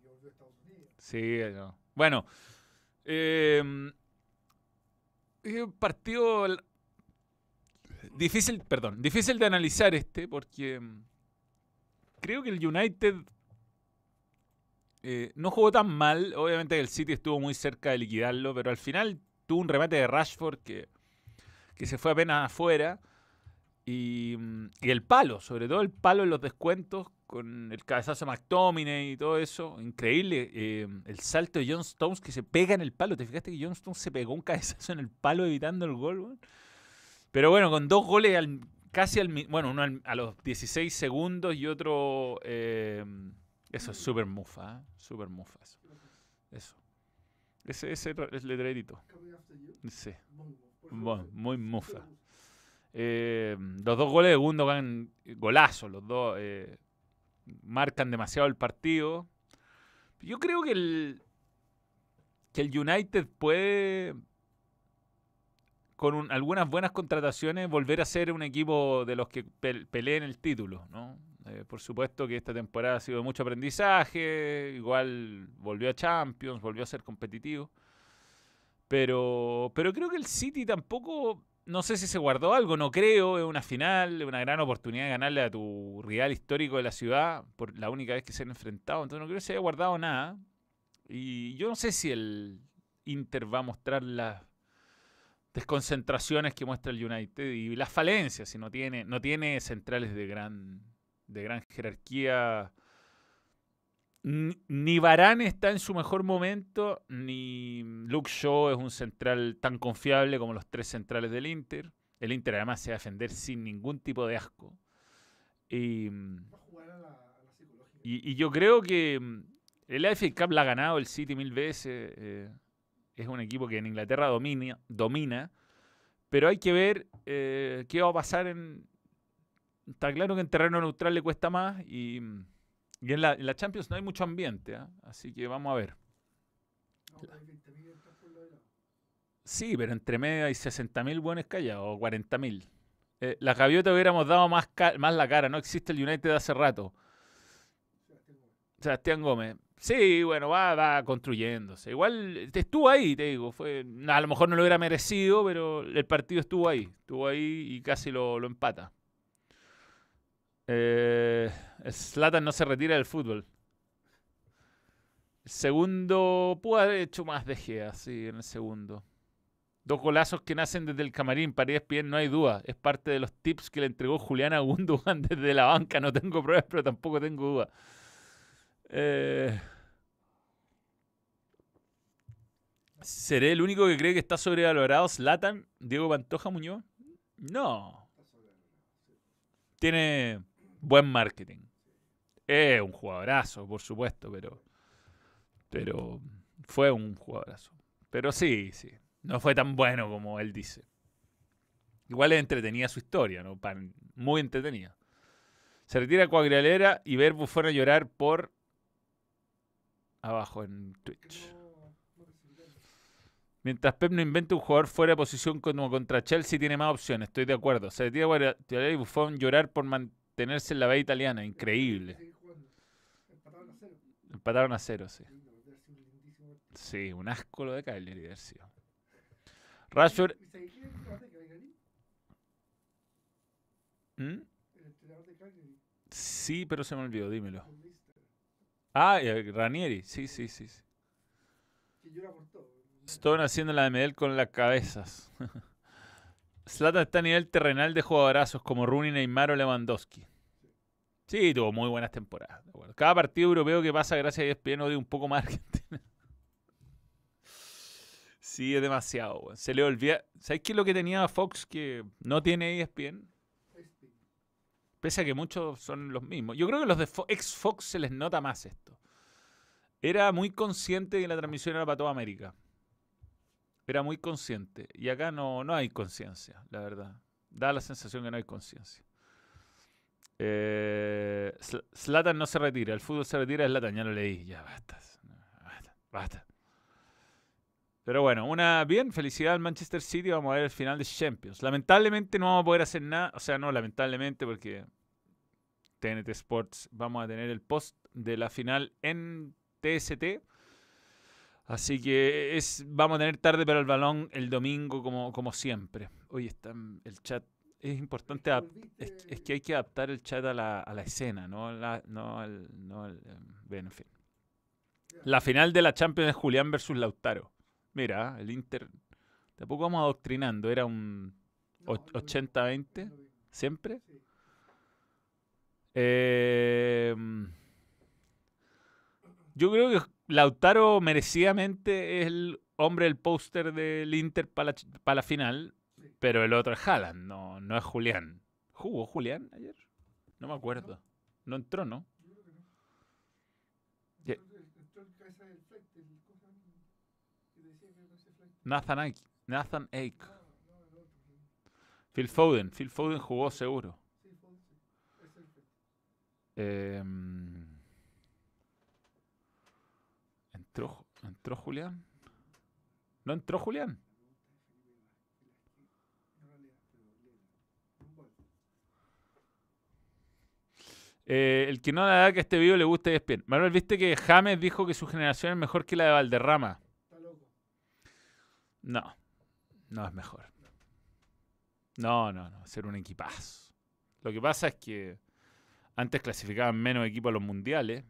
que volvió a Estados Unidos. Sí, no. bueno. eh, es un partido difícil, perdón, difícil de analizar este porque mm, creo que el United eh, no jugó tan mal. Obviamente el City estuvo muy cerca de liquidarlo, pero al final tuvo un remate de Rashford que, que se fue apenas afuera. Y, mm, el palo, sobre todo el palo en los descuentos, con el cabezazo de McTominay y todo eso. Increíble. eh, el salto de John Stones que se pega en el palo. ¿Te fijaste que John Stones se pegó un cabezazo en el palo evitando el gol? Pero bueno, con dos goles al- casi al... Bueno, uno a los 16 segundos y otro... eh, eso es super mufa, ¿eh? Super mufa eso. Eso. Ese, ese es letrerito. Sí. Muy, muy, mufa. Eh, los dos goles de Gundogan, golazos, los dos eh, marcan demasiado el partido. Yo creo que el, que el United puede, con un- algunas buenas contrataciones, volver a ser un equipo de los que pel- peleen el título. ¿no? Eh, por supuesto que esta temporada ha sido de mucho aprendizaje, igual volvió a Champions, volvió a ser competitivo. Pero, pero creo que el City tampoco, no sé si se guardó algo, no creo, es una final, es una gran oportunidad de ganarle a tu rival histórico de la ciudad por la única vez que se han enfrentado, entonces no creo que se haya guardado nada. Y yo no sé si el Inter va a mostrar las desconcentraciones que muestra el United y las falencias, si no tiene, no tiene centrales de gran, de gran jerarquía. Ni- Ni Varane está en su mejor momento, ni Luke Shaw es un central tan confiable como los tres centrales del Inter. El Inter además se va a defender sin ningún tipo de asco. Y, y- y yo creo que mm, el FA Cup la ha ganado el City mil veces. eh, es un equipo que en Inglaterra domina, domina pero hay que ver eh, qué va a pasar en... Está claro que en terreno neutral le cuesta más y, y en, la, en la Champions no hay mucho ambiente, ¿ah? así que vamos a ver. No, pero hay 20.000 entras por lado y lado. Sí, pero entre medio hay 60.000 buenos callados o 40.000. Eh, la gaviota hubiéramos dado más, más la cara, no existe el United de hace rato. Sebastián Gómez. Sí, bueno, va, va construyéndose. Igual estuvo ahí, te digo. Fue, a lo mejor no lo hubiera merecido, pero el partido estuvo ahí. Estuvo ahí y casi lo, lo empata. Eh, no se retira del fútbol. El segundo pudo haber hecho más de Gea, sí, en el segundo. Dos golazos que nacen desde el camarín, Paredes bien, no hay duda. Es parte de los tips que le entregó Juliana Gundogan desde la banca. No tengo pruebas, pero tampoco tengo duda. Eh, ¿Seré el único que cree que está sobrevalorado Zlatan, Diego Pantoja Muñoz? No. Tiene buen marketing. Es un jugadorazo, por supuesto, pero. Pero fue un jugadorazo. Pero sí, sí. No fue tan bueno como él dice. Igual es entretenida su historia, ¿no? Muy entretenida. Se retira Cuagliarella y ver Buffon a llorar por. Abajo en Twitch. Mientras Pep no invente un jugador fuera de posición como contra Chelsea, tiene más opciones. Estoy de acuerdo. Se retira Guardiola y Buffon llorar por mantenerse en la B italiana. Increíble. Empataron a cero. Empataron a cero, sí. Sí, un asco lo de y haber sido. Rashford. ¿Y sabes quién es el entrenador de Cagliari? ¿Mm? Cagliari. Sí, pero se me olvidó, dímelo. Ah, eh, Ranieri. Sí, sí, sí. sí. Stone haciendo la de Medel con las cabezas. Zlatan está a nivel terrenal de jugadorazos como Rooney, Neymar o Lewandowski. Sí, tuvo muy buenas temporadas. de. Cada partido europeo que pasa gracias a ESPN odia un poco más Argentina. Sí, es demasiado. weón. Se le olvida. ¿Sabes qué es lo que tenía Fox que no tiene ESPN? Pese a que muchos son los mismos. Yo creo que los de Fo- ex Fox se les nota más esto. Era muy consciente de que la transmisión era para toda América. Era muy consciente. Y acá no, no hay conciencia, la verdad. Da la sensación que no hay conciencia. Eh, Zl- Zlatan no se retira. El fútbol se retira. Zlatan ya lo leí. Ya basta. Basta. Basta. Pero bueno, una bien, felicidad al Manchester City. Vamos a ver el final de Champions. Lamentablemente no vamos a poder hacer nada. O sea, no, lamentablemente, porque TNT Sports vamos a tener el post de la final en TST. Así que es, vamos a tener tarde para el balón el domingo, como, como siempre. Oye, está el chat. Es importante. Es, es que hay que adaptar el chat a la, a la escena, no, la, no al. No al, em, bueno, en fin. La final de la Champions es Julián versus Lautaro. Mira, el Inter. Tampoco vamos adoctrinando. Era un No, och- es lo mismo, 80-20. es lo mismo, ¿Siempre? Eh, yo creo que Lautaro merecidamente es el hombre del póster del Inter para la, ch- pa' la final. Pero el otro es Haaland, no, no es Julián. ¿Jugó Julián ayer? No me acuerdo. No entró, ¿no? Nathan Ake. Nathan Ake. No, no, Phil Foden. Phil Foden jugó seguro. Sí, sí. Em, ¿entró, ¿Entró Julián? ¿No entró Julián? No la lea, pero léela. Un gol. Eh, el que no da que este video le guste es bien. Manuel, ¿viste que James dijo que su generación es mejor que la de Valderrama? Está loco. No, no es mejor. No, no, no, ser un equipazo. Lo que pasa es que antes clasificaban menos equipos a los mundiales.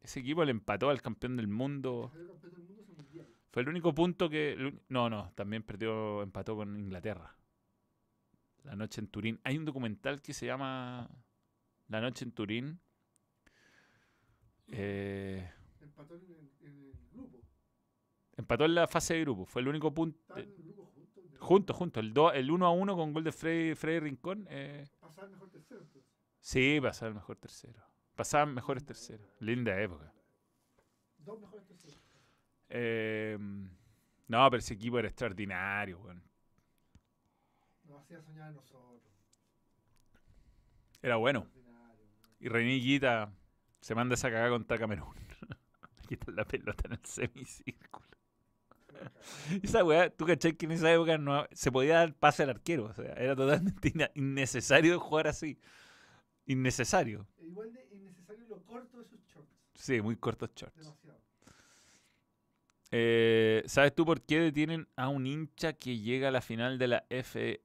Ese equipo le empató al campeón del mundo. Fue el único punto que. No, no, también perdió, empató con Inglaterra. La noche en Turín. Hay un documental que se llama La noche en Turín. Eh, Empató en el, en el grupo. empató en la fase de grupo. Fue el único punto. Juntos. Juntos, juntos. El, do- el 1 a 1 con gol de Freddy, Freddy Rincón. Eh, Pasar mejor tercero. entonces. sí, pasaba el mejor tercero. Pasaban mejores terceros. Linda época. Dos mejores terceros. Eh, no, pero ese equipo era extraordinario, weón. Nos hacía soñar a nosotros. Era bueno. Y Reiniguita se manda esa cagada contra Camerún. Aquí está la pelota en el semicírculo. Esa weá, tú cachai que en esa época no se podía dar pase al arquero. O sea, era totalmente innecesario jugar así. Innecesario. E Igual de innecesario lo corto de sus shorts. Sí, muy cortos shorts. Demasiado. Eh, ¿Sabes tú por qué detienen a un hincha que llega a la final de la FA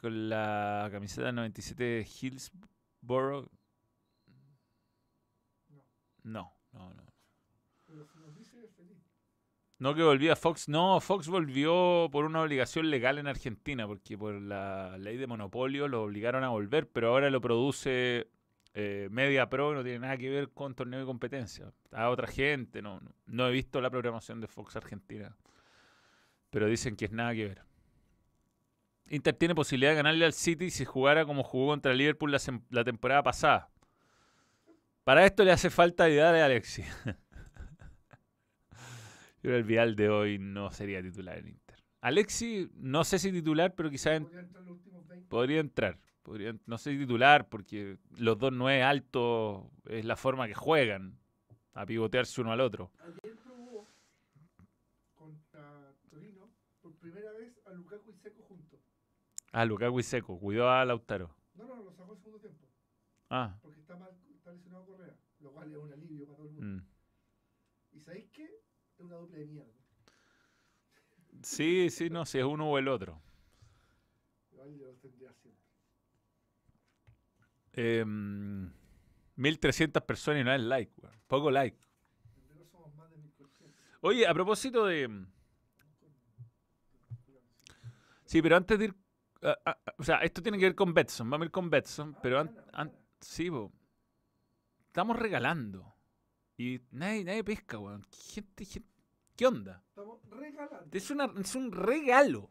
con la camiseta 97 de Hillsborough? No, no, no. Pero si nos dice feliz. No que volvía Fox. No, Fox volvió por una obligación legal en Argentina, porque por la ley de monopolio lo obligaron a volver, pero ahora lo produce eh, Media Pro, no tiene nada que ver con torneo de competencia. A otra gente, no, no, no he visto la programación de Fox Argentina, pero dicen que es nada que ver. Inter tiene posibilidad de ganarle al City si jugara como jugó contra Liverpool la, la temporada pasada. Para esto le hace falta ayudar a Alexis. Yo el Vidal de hoy no sería titular en Inter. Alexi, no sé si titular, pero quizás en- Podría entrar los últimos 20. podría no sé si titular, porque los dos no es alto, es la forma que juegan, a pivotearse uno al otro. Ayer probó contra Torino por primera vez a Lukaku y Seco juntos. Ah, Lukaku y Seco, cuidó a Lautaro. No, no, lo sacó en segundo tiempo. Ah, Porque está mal, está lesionado Correa. Lo cual es un alivio para todo el mundo. mm. ¿Y sabéis qué? Es una doble de mierda. sí, sí, no, si es uno o el otro. Igual yo lo tendría siempre. Em, 1300 personas y no es like, weón. Poco like. En verdad somos más de 1400. Oye, a propósito de. Sí, pero antes de ir. ah, ah, ah, o sea, esto tiene que ver con Betson. Vamos a ir con Betson. Pero an- gana, an- gana. sí, po. Estamos regalando. Y nadie, nadie pesca, weón. Gente, gente- ¿Qué onda? Estamos regalando. Es, una, es un regalo.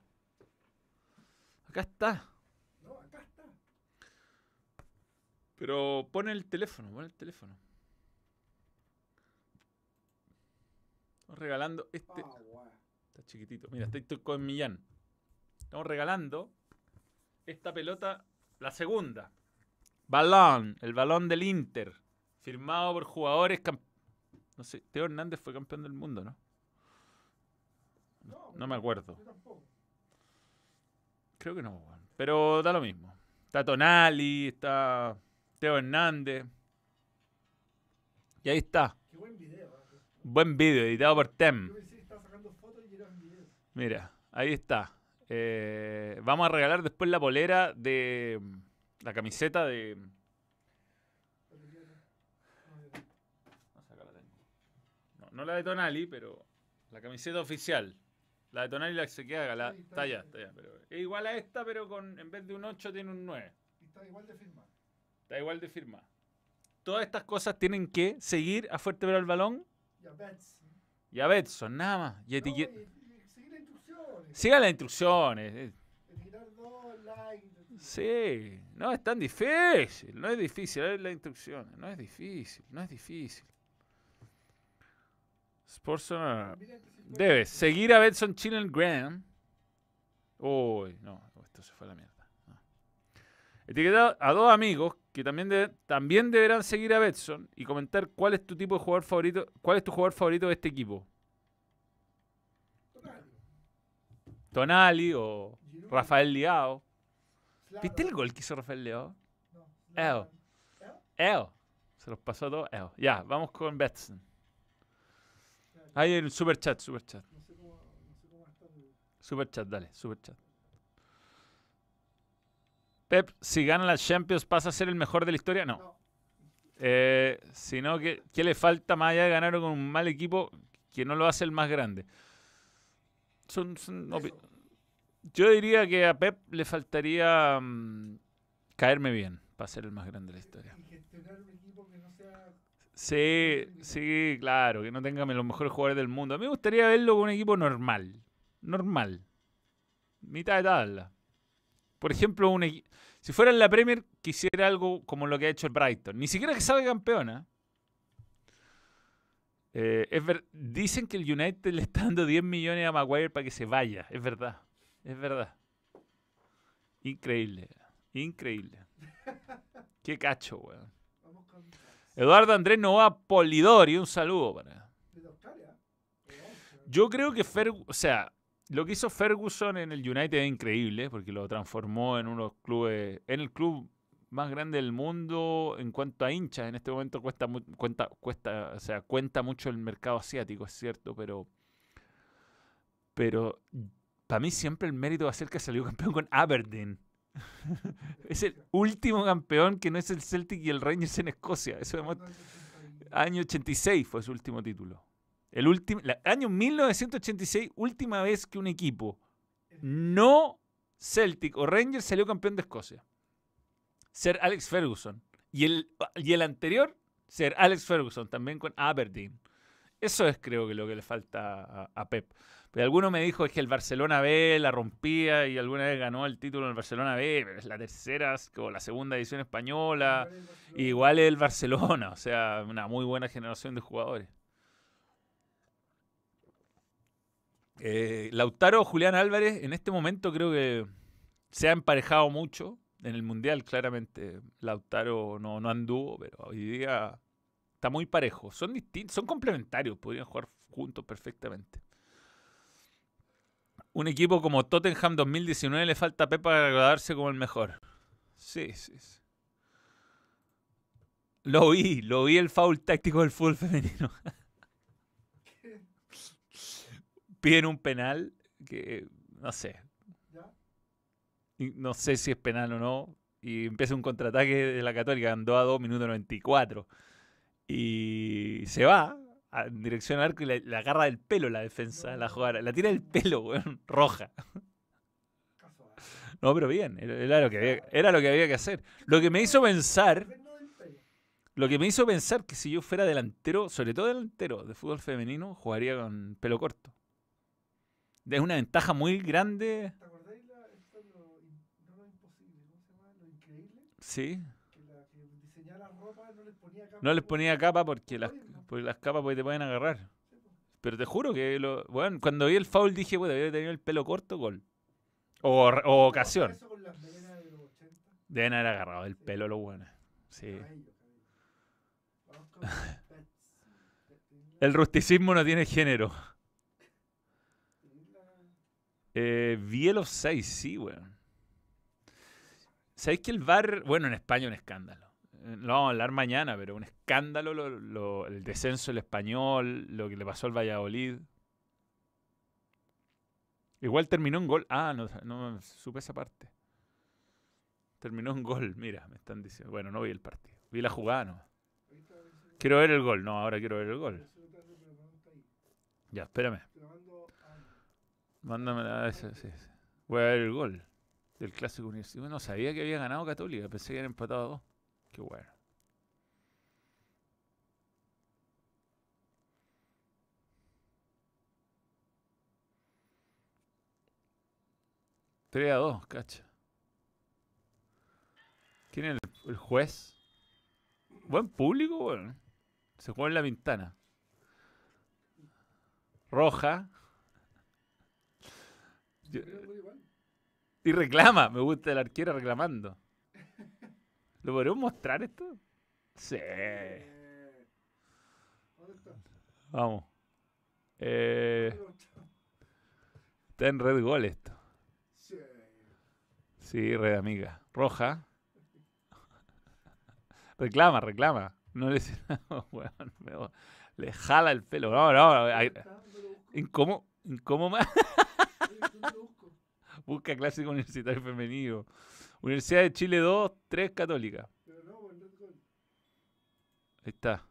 Acá está. No, acá está. Pero pon el teléfono, pon el teléfono. Estamos regalando este. Ah. Está chiquitito. Mira, estoy con Millán. Estamos regalando esta pelota, la segunda. Balón, el balón del Inter. Firmado por jugadores. No sé, Teo Hernández fue campeón del mundo, ¿no? No, No me acuerdo. Creo que no. Pero da lo mismo. Está Tonali, está Teo Hernández. Y ahí está. Qué buen video. ¿eh? Buen vídeo, editado por Tem. Yo pensé que estaba sacando fotos y era un video. Mira, ahí está. Eh, vamos a regalar después la polera de la camiseta de. Pero ya no- no, ya no. No, sé, acá la tengo. No, la de Tonali, pero la camiseta oficial. La de Tonali la que se queda, la, Sí, está allá, está allá. Pero es igual a esta, pero con en vez de un 8 tiene un 9. Y está igual de firmado. Está igual de firmada. todas estas cosas tienen que seguir a Fuerte Pero el Balón Y a Betts. y a Betson, nada más. Y No, y- y seguir las instrucciones. Siga las instrucciones. eh. Etiquetar dos likes. Sí, no es tan difícil, no es difícil, es la instrucción, no es difícil, no es difícil. Sportsona fuera- debe seguir a Betson Chillen Graham. Uy, no, esto se fue a la mierda. no. Etiquetar a dos amigos que también, también deberán seguir a Betson y comentar cuál es tu tipo de jugador favorito, cuál es tu jugador favorito de este equipo. Tonali, Tonali o Giroud, Rafael. Zlatan. ¿Viste el gol que hizo Rafael Leao? No, Eo. Eo. Se los pasó a todos. Eo. Ya, vamos con Betson. Ahí el super chat, super chat. No sé cómo, no sé cómo está el- Super chat, dale, super chat. Pep, si gana la Champions, ¿pasa a ser el mejor de la historia? No. No. Eh, sino que, ¿qué le falta más allá de ganar con un mal equipo que no lo hace el más grande? Son, son. Yo diría que a Pep le faltaría mm, caerme bien para ser el más grande de la historia. Y gestionar un equipo que no sea. Sí, sí, claro, que no tenga los mejores jugadores del mundo. A mí me gustaría verlo con un equipo normal. Normal. Mitad de tabla. Por ejemplo, un si fuera en la Premier, quisiera algo como lo que ha hecho el Brighton. Ni siquiera que salga campeona. Eh, es ver- Dicen que el United le está dando 10 millones a Maguire para que se vaya. Es verdad. Es verdad. Increíble. Increíble. Qué cacho, weón. Eduardo Andrés Nova Polidori, un saludo para. Yo creo que Ferguson, o sea, lo que hizo Ferguson en el United es increíble porque lo transformó en unos clubes, en el club más grande del mundo en cuanto a hinchas. En este momento cuesta, cuenta, cuesta, o sea, cuenta mucho el mercado asiático, es cierto, pero, pero para mí siempre el mérito va a ser que salió campeón con Aberdeen. Es el último campeón que no es el Celtic y el Rangers en Escocia. Eso demuestra. No, es 80 y- Año 86 fue su último título. El último, año 1986, última vez que un equipo no Celtic o Rangers salió campeón de Escocia. Ser Alex Ferguson. Y el, y el anterior, ser Alex Ferguson, también con Aberdeen. Eso es creo que lo que le falta a Pep. Pero alguno me dijo es que el Barcelona B la rompía y alguna vez ganó el título en el Barcelona B, pero es la tercera, es como la segunda edición española. Igual el Barcelona. Igual el Barcelona, o sea, una muy buena generación de jugadores. Eh, Lautaro Julián Álvarez, en este momento creo que se ha emparejado mucho. En el Mundial, claramente, Lautaro no, no anduvo, pero hoy día está muy parejo. Son distintos, son complementarios, podrían jugar juntos perfectamente. Un equipo como Tottenham 2019 le falta a Pep para graduarse como el mejor. Sí, sí, sí. Lo vi, lo vi el foul táctico del fútbol femenino. Piden un penal que no sé, no sé si es penal o no. Y empieza un contraataque de la Católica, andó a 2 minutos 94. Y se va a- en dirección al arco y le agarra del pelo la defensa, la jugada. La tira del pelo, weón, roja. No, pero bien, era, lo que había, era lo que había que hacer. Lo que me hizo pensar. Lo que me hizo pensar que si yo fuera delantero, sobre todo delantero de fútbol femenino, jugaría con pelo corto. Es una ventaja muy grande. ¿Te acordáis la, esto es lo, no lo imposible, ¿cómo se llama? Lo increíble, Sí. que la que diseñaba la ropa no les ponía capa. No les ponía capa porque las. Porque las capas pues, te pueden agarrar. Pero te juro que lo, bueno, cuando vi el foul dije, bueno, había tenido el pelo corto, gol. O, ocasión. Eso con las melenas de los 80. Deben haber agarrado el pelo los buenos. Sí. El rusticismo no tiene género. ¿Tenéis la- Eh, el offside, sí, weón. ¿Sabéis que el VAR, bueno, en España un escándalo. Eh, Lo vamos a hablar mañana, pero un escándalo lo- lo- el descenso del español, lo que le pasó al Valladolid. Igual terminó en gol. Ah, no, no supe esa parte. Terminó en gol, mira, me están diciendo. Bueno, no vi el partido. Vi la jugada, no. Quiero ver el gol. No, ahora quiero ver el gol. Ya, espérame. Mándame la. Voy a ver el gol del clásico universitario. No sabía que había ganado Católica, pensé que habían empatado a dos. Qué bueno. Tres a dos, cacha. ¿Quién es el, juez? Buen público. Bueno. Se juega en la ventana. Roja. Y reclama, me gusta el arquero reclamando. ¿Lo podremos mostrar esto? Sí. ¿Dónde está? Vamos. Eh, ¿Dónde está? en red gol esto. Sí. Sí, red amiga. Roja. Reclama, reclama. No le dice nada, weón, me- Le jala el pelo. No, no. ¿Cómo? ¿Cómo más? Busca clásico universitario femenino. Universidad de Chile 2, 3 católica. Ahí está.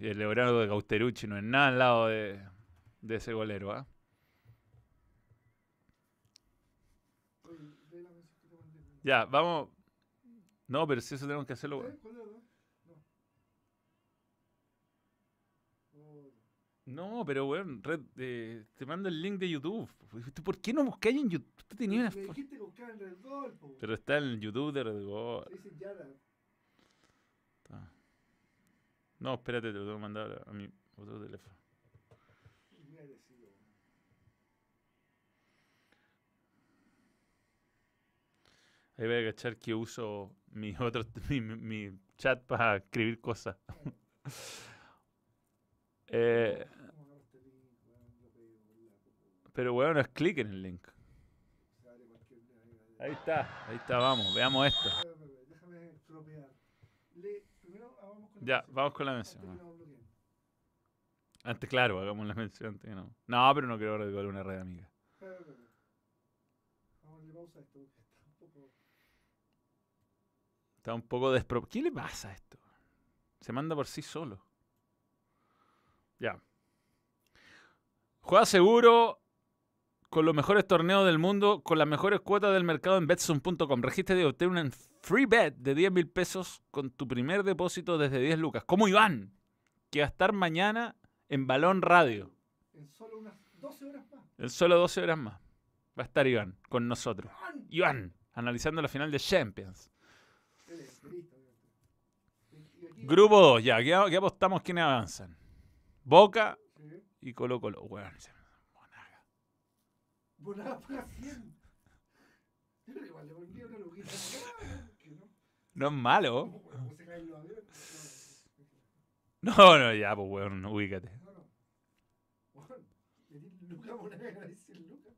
Y el Leonardo de Cauterucci no es nada al lado de, de ese golero, ¿ah? Ya, vamos. No, pero si eso tenemos que hacerlo. ¿Eh? ¿Cuál de los dos? No. Oh, No, pero weón, Red, eh, te mando el link de YouTube. ¿Tú ¿Por qué no buscáis en YouTube? Tú tenías una Me dijiste buscar en Red po. Pero está en el YouTube de Red. Se dice Yara. Está. No, espérate, te lo tengo que mandar a mi otro teléfono. Ahí voy a cachar que uso mi otro mi- mi chat para escribir cosas. Eh, ¿Cómo agarraste el link, weón? Lo pedí por la puta. Pero bueno, es clic en el link. Ahí está, ahí está, vamos, veamos esto. Déjame primero vamos con la Ya, mención. vamos con la mención. Antes, claro, hagamos la mención. antes que no. no, pero no quiero Gol una red amiga. Vamos pausa esto está un poco. Está un poco despro... ¿Qué le pasa a esto? Se manda por sí solo. Ya. Juega seguro con los mejores torneos del mundo, con las mejores cuotas del mercado en Betson.com. Regístrate y obtén un free bet de 10 mil pesos con tu primer depósito desde 10 lucas. Como Iván, que va a estar mañana en Balón Radio. En solo unas 12 horas más. En solo 12 horas más. Va a estar Iván con nosotros. ¡Iván! Iván, analizando la final de Champions. Grupo 2, ya, aquí apostamos quiénes avanzan. Boca y Colo Colo. Se- monaga. Volaba para 100. Yo creo que igual le pondría una luquita. No. No es malo. No, no, ya, pues weón, ubícate. No, no. Bueno, le di Luca Monaga, dice Luca.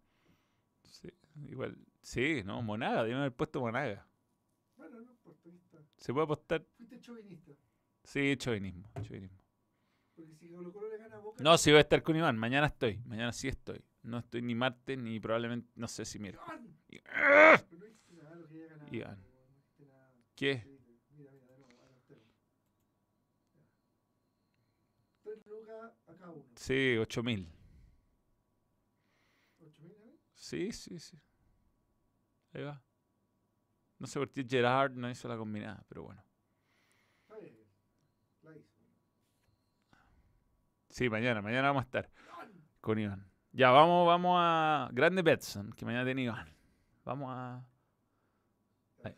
Sí, igual. Sí, no, Monaga, debe haber puesto Monaga. Bueno, no, portuguista. ¿Se puede apostar? Fuiste chauvinista. Sí, chauvinismo, chauvinismo. Porque si Colo Colo le gana a Boca. No, sí voy a estar con Iván. Mañana estoy. Mañana sí estoy. No estoy ni martes ni probablemente, no sé si miércoles. ¡Iván! Iván. Nada. ¿Qué? Sí, Mira, mira, de nuevo, adelantero. Tres lucas a cada uno. Sí, 8000. ¿Ocho mil, eh? Sí, sí, sí. Ahí va. No sé por qué Gerard no hizo la combinada, pero bueno. Está bien. La hizo. Sí, mañana, mañana vamos a estar con Iván. Ya, vamos, vamos a Grande Betson, que mañana tiene Iván. Vamos a. Ahí.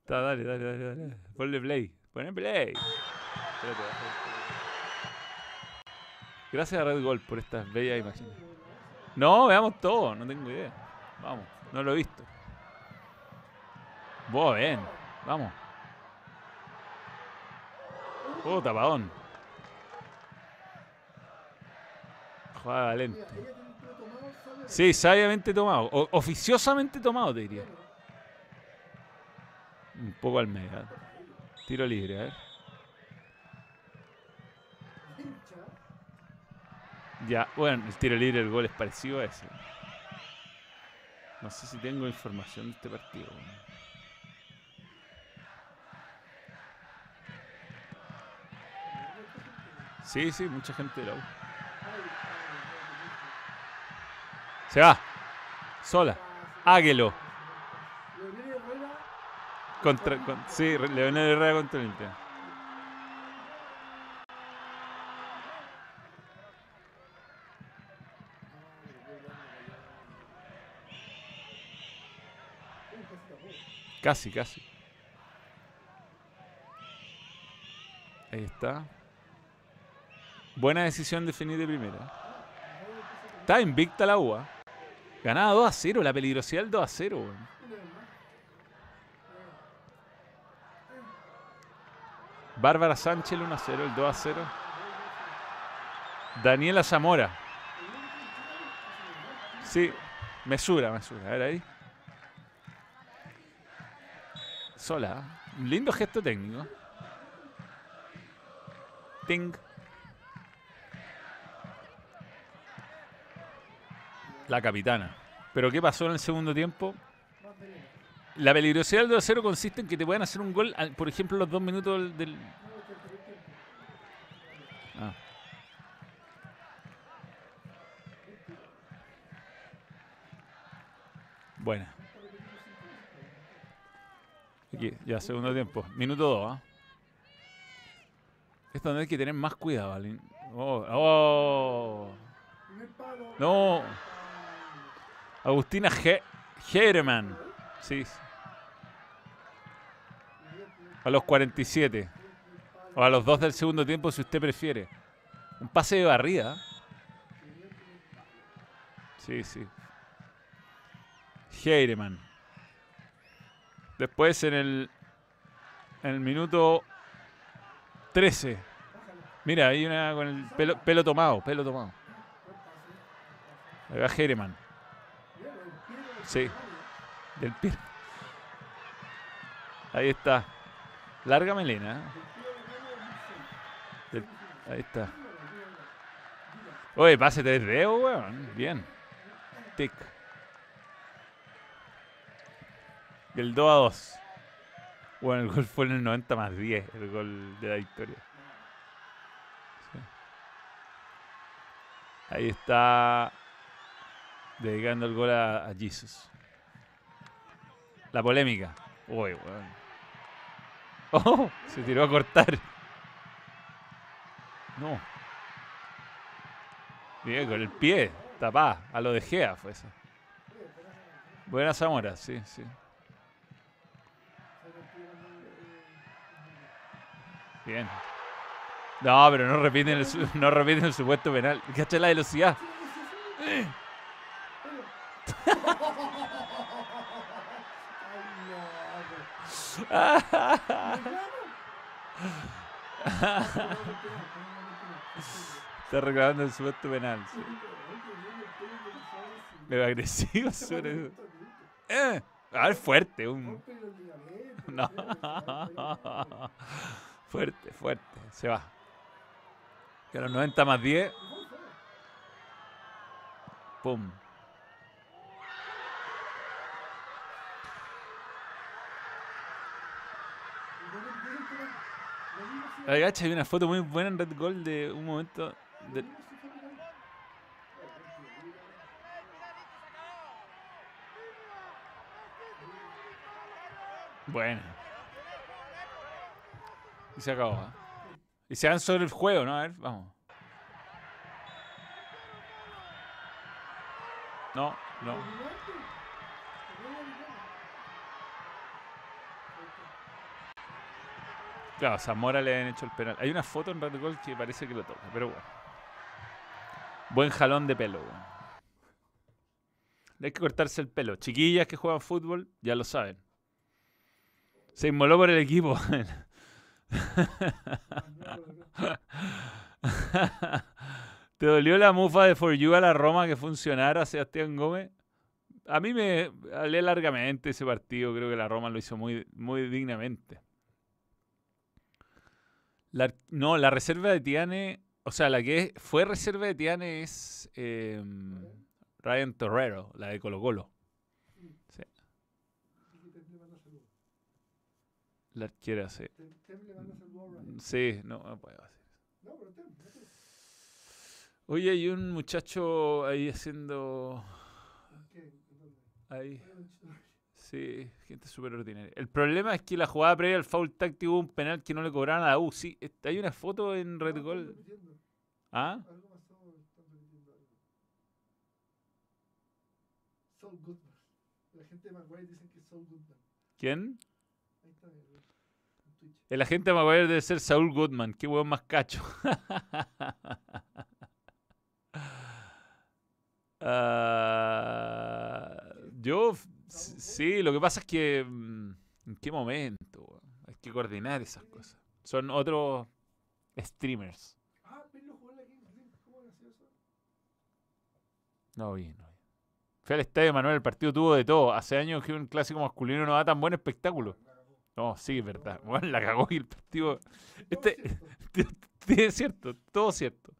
Está. Dale, dale, dale, dale. Ponle play. Ponle play. Gracias a Red Gold por estas bellas imágenes. No, veamos todo, no tengo idea. Vamos, no lo he visto. Vos, ven, vamos. Oh, tapadón. Jugada lenta. Sí, sabiamente tomado. oficiosamente tomado, te diría. Un poco al medio. Tiro libre, a ver. Ya, bueno, el tiro libre, el gol es parecido a ese. No sé si tengo información de este partido. Sí, sí, mucha gente de la U. Se va. Sola. Águelo. Contra, con, sí, Leonel Herrera contra el Inter. Casi, casi. Ahí está. Buena decisión definir de primera. Está invicta la UA. Ganada 2 a 0, la peligrosidad del 2 a 0. weón. Bárbara Sánchez el 1 a 0, el 2 a 0. Daniela Zamora. Sí, mesura, mesura. A ver ahí. Sola. ¿eh? Un lindo gesto técnico. Ting. La capitana. ¿Pero qué pasó en el segundo tiempo? La peligrosidad del 2 0 consiste en que te puedan hacer un gol, por ejemplo, los dos minutos del. del- Ah. Buena. Aquí, ya, segundo tiempo. Minuto 2, ¿ah? Esto donde hay que tener más cuidado, Alin. Oh, oh. No. Agustina Ge Herman. Sí. A los 47. O a los 2 del segundo tiempo, si usted prefiere. Un pase de barrida. Sí, sí. Heireman. Después en el. En el minuto 13. Mira, hay una con el pelo, pelo tomado, pelo tomado. Ahí va Heireman. Sí. Del pie. Ahí está. Larga melena. ¿eh? Del- ahí está. Oye, pase 3D, weón. Bien. Tic. Y el 2 a 2. Bueno, el gol fue en el 90 más 10, el gol de la victoria. Ahí está dedicando el gol a, a Jesus. La polémica. Uy, weón. Oh, se tiró a cortar. No. Bien, con el pie. Tapá. A lo de Gea fue eso. Buena Zamora, sí, sí. Bien. No, pero no repiten el, no repiten el supuesto penal. Cacha la velocidad. Está reclamando el supuesto penal. sí. Pero agresivo suena eso. Eh, a ver, fuerte. Un... No. fuerte, fuerte. Se va. Que a los 90 más 10. Pum. Gacha, hay una foto muy buena en Red Gold de un momento. de- Bueno. Y se acabó. ¿ah? Y se van sobre el juego, ¿no? A ver, vamos. No, no. Claro, Zamora le han hecho el penal. Hay una foto en Red Gold que parece que lo toca, pero bueno. Buen jalón de pelo. Hay que cortarse el pelo. Chiquillas que juegan fútbol, ya lo saben. Se inmoló por el equipo. ¿Te dolió la mufa de For You a la Roma que funcionara, Sebastián Gómez? A mí me hablé largamente ese partido. Creo que la Roma lo hizo muy, muy dignamente. No, la reserva de Tiane, o sea, la que fue reserva de Tiane es eh, Ryan Torrero, la de Colo Colo. Sí. La arquera, sí. Sí, no, no puedo decir. Oye, hay un muchacho ahí haciendo. Ahí. Sí, gente súper ordinaria. El problema es que la jugada previa al foul táctico hubo un penal que no le cobraron a la U. Sí, hay una foto en Red Gold. ¿Ah? Algo pasó, están repitiendo algo. Saul Goodman. La gente de Maguire dicen que es Saul Goodman. ¿Quién? Ahí está, en Twitch. El agente Maguire debe ser Saúl Goodman. Qué hueón más cacho. Ah, yo, sí, lo que pasa es que. mm, ¿En qué momento? Hay que coordinar esas cosas. Son otros streamers. Ah. No vi, no vi. Fui al estadio Manuel, el partido tuvo de todo. Hace años que un clásico masculino no da tan buen espectáculo. No, sí, es verdad. Bueno, la cagó y el partido. Este- es cierto, todo cierto.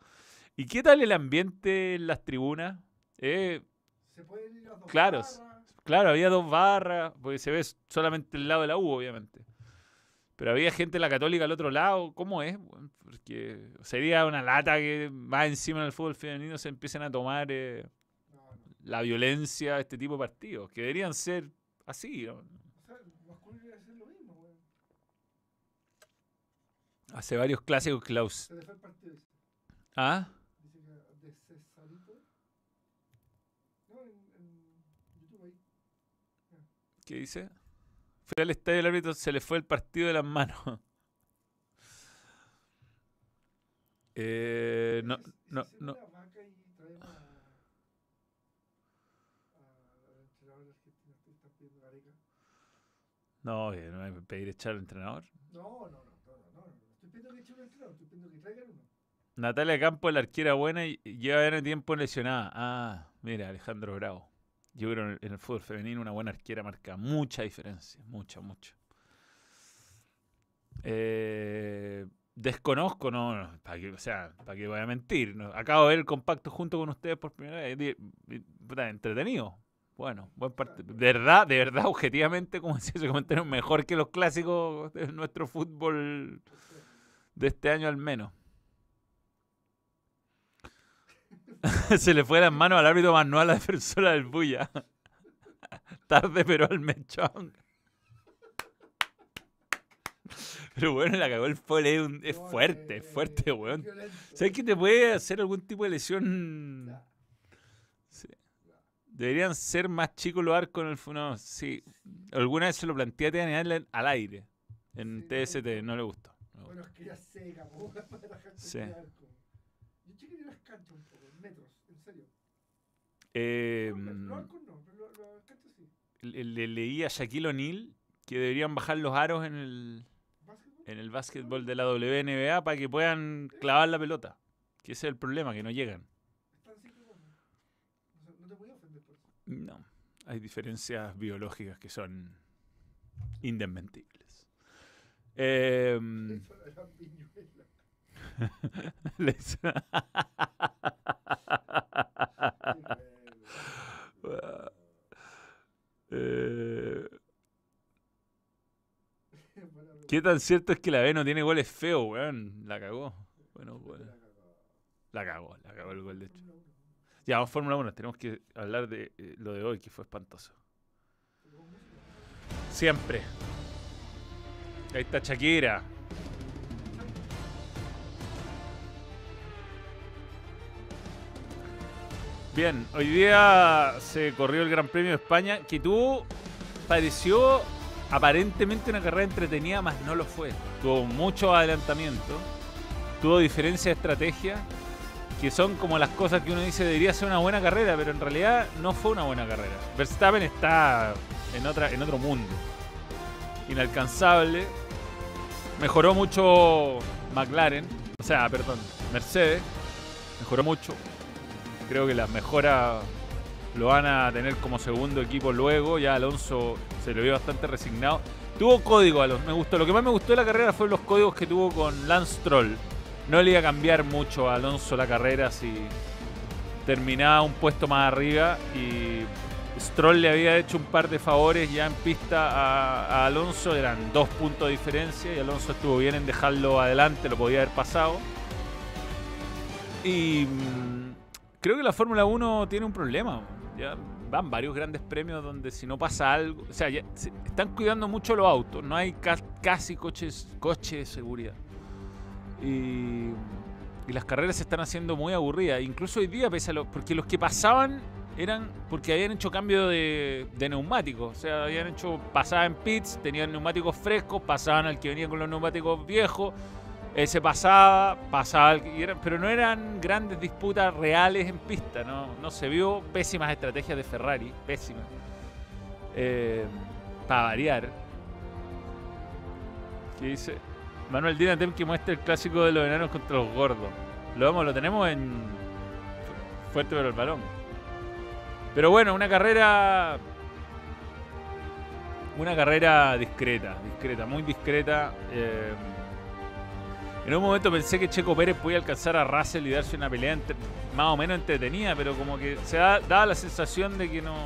¿Y qué tal el ambiente en las tribunas? Eh, Se pueden ir a dos Claro. Claro, había dos barras, porque se ve solamente el lado de la U, obviamente. Pero había gente de la Católica al otro lado. ¿Cómo es? Porque sería una lata que más encima en el fútbol femenino se empiecen a tomar eh, la violencia de este tipo de partidos, que deberían ser así. ¿no? O sea, el masculino debe ser lo mismo, weón. Hace varios clásicos que la us- Se le fue el partido, dice. ¿Ah? Dice que de Cesarito. No, en, en YouTube ahí. ¿Qué dice? Fue al estadio del árbitro, se le fue el partido de las manos. Eh, no, ¿Y si- y si no, no. No, no hay que pedir echar al entrenador. No, no, no, no, no. Estoy pidiendo que eche un entrenador, estoy pidiendo que traigan uno. Natalia Campos, la arquera buena, y y lleva ya tiempo lesionada. Ah, mira, Alejandro Bravo. Yo creo en el, en el fútbol femenino una buena arquera marca mucha diferencia, mucha, mucha. Eh, desconozco, no, no, para que, o sea, para que voy a mentir. Acabo de ver el compacto junto con ustedes por primera vez. entretenido. Bueno, buen partido. De verdad, de verdad, objetivamente, como decía ese comentario, mejor que los clásicos de nuestro fútbol de este año al menos. Se le fue las manos al árbitro no a la defensora del Bulla. Tarde, pero al mechón. Pero bueno, la cagó el fue es, un- es fuerte, es fuerte, weón. ¿Sabes que te puede hacer algún tipo de lesión? Sí. Deberían ser más chicos los arcos en el No, sí. Alguna vez se lo planteé a Allen al aire. En Sí, no le TST, no le gustó. no le gustó. Bueno, es que ya seca, para la Sí. Canchas un poco, en metros, en serio. Eh, No, los arcos no, pero lo- las canchas sí. le, le leí a Shaquille O'Neal que deberían bajar los aros en el, ¿Básquetbol? en el básquetbol de la WNBA para que puedan clavar la pelota. Que ese es el problema, que no llegan. Están cinco. No, te voy a ofender por eso. No, hay diferencias biológicas que son indesmentibles. Em, Eso era piñuela. le hice- Qué bueno. Eh. ¿Qué tan cierto es que la B no tiene goles feos, weón? La cagó. Bueno, bueno. La cagó. La cagó, el gol de hecho. Ya, Fórmula 1. Tenemos que hablar de eh, lo de hoy, que fue espantoso. Siempre. Ahí está Shakira. Bien, hoy día se corrió el Gran Premio de España, que tuvo, pareció aparentemente una carrera entretenida, más no lo fue. Tuvo mucho adelantamiento, tuvo diferencia de estrategia, que son como las cosas que uno dice debería ser una buena carrera, pero en realidad no fue una buena carrera. Verstappen está en, otra, en otro mundo, inalcanzable. Mejoró mucho McLaren, o sea, perdón, Mercedes, mejoró mucho. Creo que las mejoras lo van a tener como segundo equipo luego. Ya Alonso se lo vio bastante resignado. Tuvo código, Alonso. Me gustó. Lo que más me gustó de la carrera fueron los códigos que tuvo con Lance Troll. No le iba a cambiar mucho a Alonso la carrera si terminaba un puesto más arriba. Y Stroll le había hecho un par de favores ya en pista a, a Alonso. Eran dos puntos de diferencia y Alonso estuvo bien en dejarlo adelante. Lo podía haber pasado. Y mm, creo que la Fórmula 1 tiene un problema. Van varios grandes premios donde si no pasa algo, o sea, están cuidando mucho los autos, no hay ca- casi coches, coches de seguridad. Y, las carreras se están haciendo muy aburridas, incluso hoy día, pese a lo, porque los que pasaban eran porque habían hecho cambio de, de neumáticos. O sea, habían hecho, pasaban en pits, tenían neumáticos frescos, pasaban al que venía con los neumáticos viejos. Ese pasaba, pasaba eran- pero no eran grandes disputas reales en pista. No, no se vio pésimas estrategias de Ferrari, pésimas. Eh, para variar. ¿Qué dice? Manuel Dinatem que muestra el clásico de los enanos contra los gordos. Lo vamos, lo tenemos en fuerte pero el balón. Pero bueno, una carrera. Una carrera discreta, discreta, muy discreta. eh, en un momento pensé que Checo Pérez podía alcanzar a Russell y darse una pelea más o menos entretenida, pero como que se da, la sensación de que no.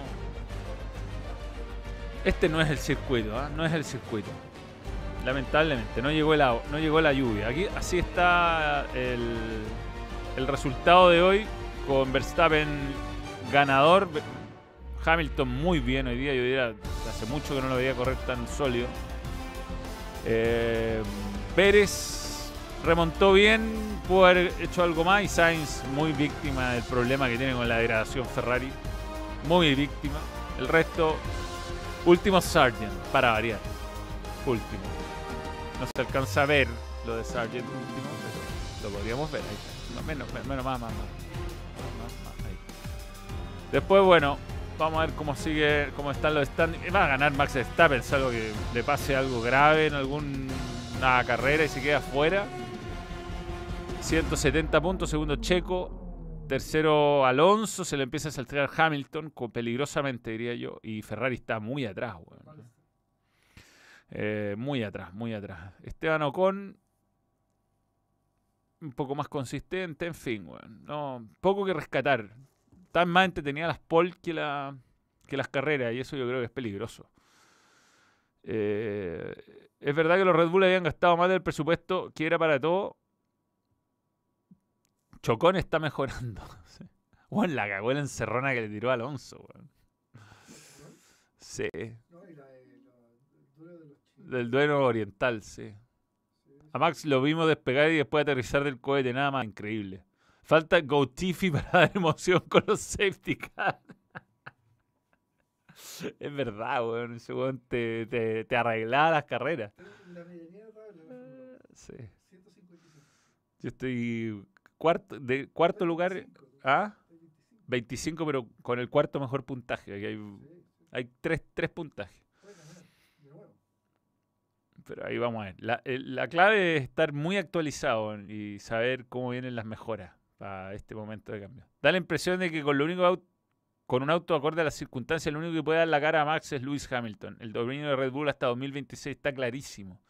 Este no es el circuito, ¿ah? no es el circuito. Lamentablemente, no llegó, el, no llegó la lluvia. Aquí así está el, el resultado de hoy con Verstappen ganador. Hamilton muy bien hoy día, yo diría, hace mucho que no lo veía correr tan sólido. Eh, Pérez remontó bien, pudo haber hecho algo más y Sainz muy víctima del problema que tiene con la degradación Ferrari. Muy víctima. El resto, último Sargent, para variar. Último. No se alcanza a ver lo de Sargent último, pero lo podríamos ver. Ahí. No, menos, menos, más, más, más. Después, bueno, vamos a ver cómo sigue, cómo están los standings. Va a ganar Max Verstappen, salvo que le pase algo grave en alguna carrera y se queda fuera. 170 puntos, segundo Checo. Tercero Alonso, se le empieza a saltar Hamilton, peligrosamente diría yo. Y Ferrari está muy atrás, weón. Eh, muy atrás, muy atrás. Esteban Ocon, un poco más consistente, en fin, weón. No, poco que rescatar. Tan más entretenida las pole que, la, que las carreras, y eso yo creo que es peligroso. Eh, es verdad que los Red Bull habían gastado más del presupuesto que era para todo. Chocón está mejorando. Sí. Weón, la cagó la encerrona que le tiró a Alonso, weón. Sí, No, y la de los duelos de los chinos. del duelo oriental, sí. A Max lo vimos despegar y después aterrizar del cohete, nada más increíble. Falta Gotifi para dar emoción con los safety cars. es verdad, weón. Ese weón te, te, te arreglaba las carreras. La medianía de la de Sí. 155. Yo estoy cuarto, de cuarto lugar. 25, ¿Ah? 25. 25, pero con el cuarto mejor puntaje. Aquí hay, hay tres, tres puntajes. Pero ahí vamos a ver. La, la clave es estar muy actualizado y saber cómo vienen las mejoras para este momento de cambio. Da la impresión de que con lo único con un auto acorde a las circunstancias, el único que puede dar la cara a Max es Lewis Hamilton. El dominio de Red Bull hasta 2026 está clarísimo.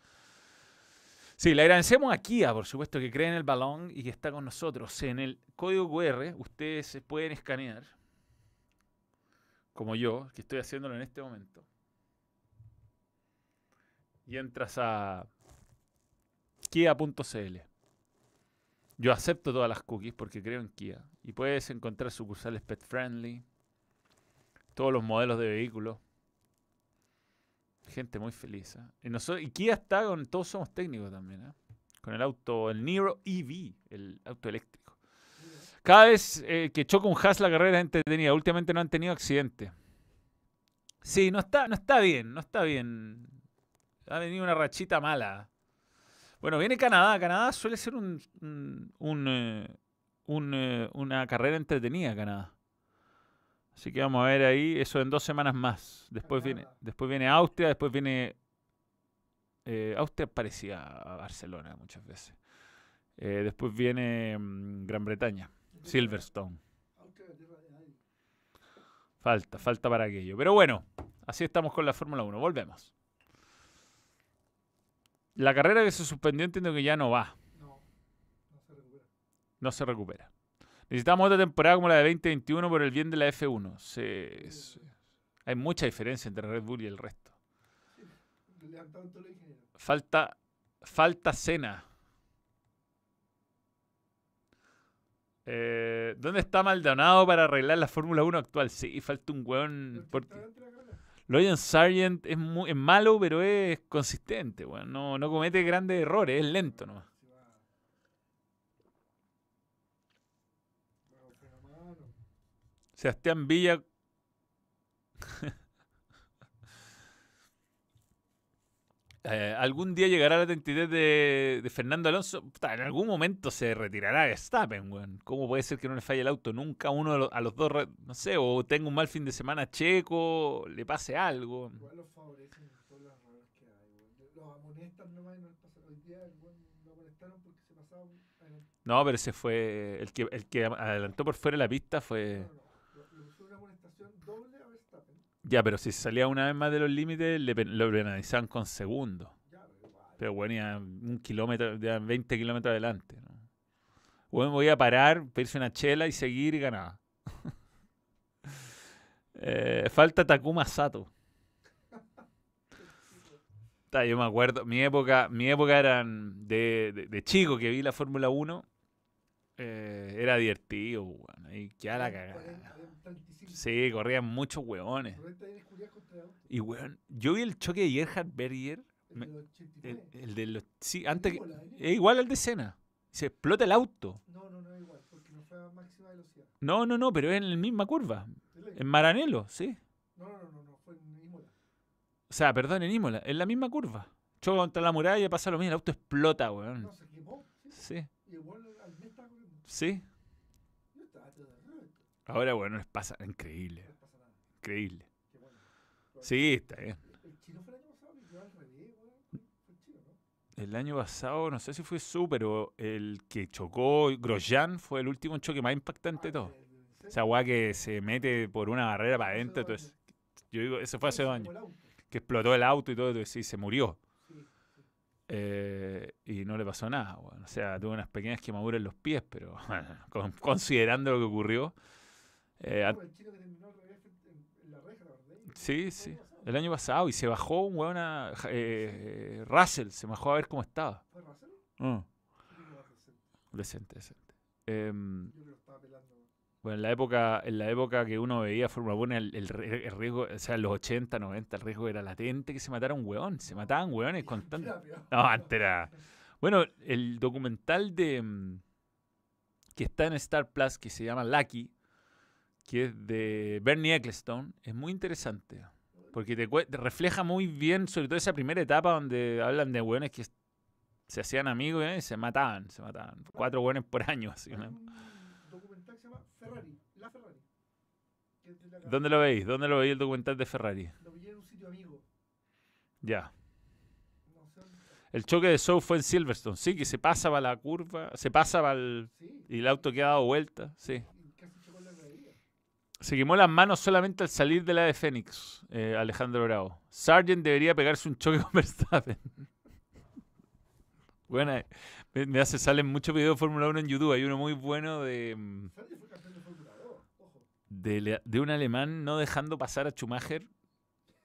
Sí, le agradecemos a Kia, por supuesto, que cree en el balón y que está con nosotros. En el código QR ustedes se pueden escanear, como yo, que estoy haciéndolo en este momento y entras a kia.cl. Yo acepto todas las cookies porque creo en Kia. Y puedes encontrar sucursales pet friendly, todos los modelos de vehículos. Gente muy feliz. ¿eh? Y, noso- y Kia está con todos somos técnicos también. ¿eh? Con el auto, el Niro EV, el auto eléctrico. Cada vez eh, que choca un Haas la carrera es entretenida. Últimamente no han tenido accidente. Sí, no está, no está bien, no está bien. Ha venido una rachita mala. Bueno, viene Canadá. Canadá suele ser un, eh, una carrera entretenida, Canadá. Así que vamos a ver ahí eso en dos semanas más. Después viene, después viene Austria, después viene... eh, Austria parecía a Barcelona muchas veces. Eh, después viene mm, Gran Bretaña, Silverstone. Falta, falta para aquello. Pero bueno, así estamos con la Fórmula 1. Volvemos. La carrera que se suspendió entiendo que ya no va, No, no se recupera. no se recupera. Necesitamos otra temporada como la de 2021 por el bien de la F1. Se- se- hay mucha diferencia entre Red Bull y el resto. Falta, falta cena. Eh, ¿Dónde está Maldonado para arreglar la Fórmula 1 actual? Sí, falta un. Pero Porque... Sargent es, mu- es malo, pero es consistente, weón. No, no comete grandes errores, es lento nomás. Se va. Va con freno a mano. Sebastián Villa. Eh, algún día llegará la identidad de, de Fernando Alonso. Puta, en algún momento se retirará Verstappen, weón. ¿Cómo puede ser que no le falle el auto nunca uno de los- a los dos? No sé, o tenga un mal fin de semana checo, le pase algo. Igual los favorecen todas las raras que hay, weón. Los amonestan nomás y no les pasa. Hoy día weón lo amonestaron porque se pasaba. No, pero ese fue. El que, el que adelantó por fuera de la pista fue. Ya, pero si salía una vez más de los límites, le pen- lo penalizaban con segundos. Ya, pero bueno, iba un kilómetro, ya 20 kilómetros adelante. ¿no? Bueno, voy a parar, pedirse una chela y seguir y ganaba. Eh, falta Takuma Sato. Ta, yo me acuerdo, mi época, mi época eran de, de, de chico que vi la Fórmula 1. Eh, era divertido, weón. Ahí ya la cagada. cuarenta- 35. Sí, corrían muchos weones. 90 años culiados contra auto. Y weón, yo vi el choque de Gerhard Berger. El Me- de los El, 89. el de los. Sí, antes. Es igual al de Senna. Se explota el auto. No, no, no es igual, porque no fue a máxima velocidad. No, no, no, pero es en la misma curva. ¿Es la- En Maranello, sí. No, no, no, no, fue en Imola. O sea, perdón, en Imola. En la misma curva. Choca contra la muralla y pasa lo mismo. El auto explota, weón. No, se quemó. Sí. Sí, Y igual al. Sí. Ahora, bueno, les pasa. Increíble. Increíble. Sí, está bien. El chino fue el año pasado, que ¿no? El año pasado, no sé si fue su, pero el que chocó Grosjean fue el último choque más impactante de todo. Esa weá que se mete por una barrera para adentro. Entonces, yo digo, ese fue hace dos años. Que explotó el auto y todo. Sí, se murió. Eh, y no le pasó nada. bueno. O sea, tuvo unas pequeñas quemaduras en los pies, pero bueno, con- considerando lo que ocurrió. eh, a- sí, sí. el año pasado. Y se bajó un weón a eh, Russell, se bajó a ver cómo estaba. ¿Fue Russell? Mm, decente, decente. Em, Yo creo que lo estaba pelando. Bueno, en la época, en la época que uno veía Fórmula 1, el, el el riesgo, o sea, en los 80, 90, el riesgo era latente que se matara un weón. Se mataban. Era peor. No, antes era. Bueno, el documental de mm, que está en Star Plus, que se llama Lucky, que es de Bernie Ecclestone, es muy interesante. Porque te, te refleja muy bien, sobre todo esa primera etapa donde hablan de hueones que se hacían amigos ¿eh? y se mataban, se mataban. Cuatro hueones por año. Así, ¿no? un documental que se llama Ferrari, La Ferrari. que la ¿Dónde lo veis? ¿Dónde lo veis el documental de Ferrari? Lo pillé en un sitio amigo. Ya. No sé dónde está. El choque de Show fue en Silverstone, sí, que se pasaba la curva, se pasaba el, Sí. y el auto queda dado vuelta, sí. Se quemó las manos solamente al salir de la de Fénix, eh, Alejandro Bravo. Sargent debería pegarse un choque con Verstappen. bueno, eh, me, me hace, salen muchos videos de Fórmula 1 en YouTube. Hay uno muy bueno de, mm, Ferrari fue campeón de Fórmula 2. Ojo. De, de un alemán no dejando pasar a Schumacher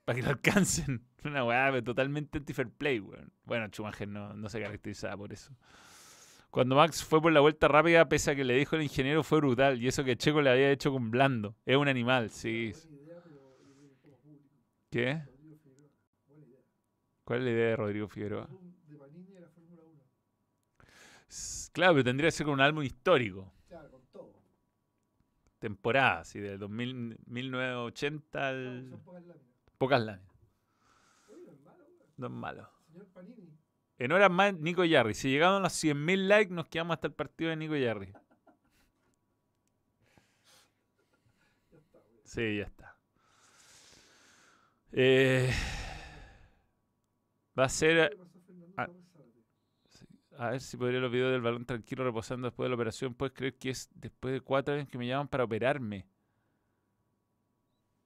para que lo alcancen. Una weá totalmente anti-fair play, weón. Bueno, Schumacher no, no se caracterizaba por eso. Cuando Max fue por la vuelta rápida, pese a que le dijo el ingeniero, fue brutal. Y eso que Checo le había hecho con blando. Es un animal, sí. ¿Qué? ¿Cuál es la idea de Rodrigo Figueroa? Álbum de Panini de la Fórmula 1. S- Claro, pero tendría que ser con un álbum histórico. Claro, con todo. Temporada, así, del 2000, 1980 No, al... son pocas láminas. Pocas láminas. No es malo, weón. No es malo. Señor Panini. En horas más, Nico Yarri. Si llegaban a los 100.000 likes, nos quedamos hasta el partido de Nico Yarri. Sí, ya está. Eh, va a ser... ¿Qué pasó, Fernando ah. Torres Zárate? A ver si podría los videos del balón tranquilo reposando después de la operación. ¿Puedes creer que es después de cuatro años que me llaman para operarme?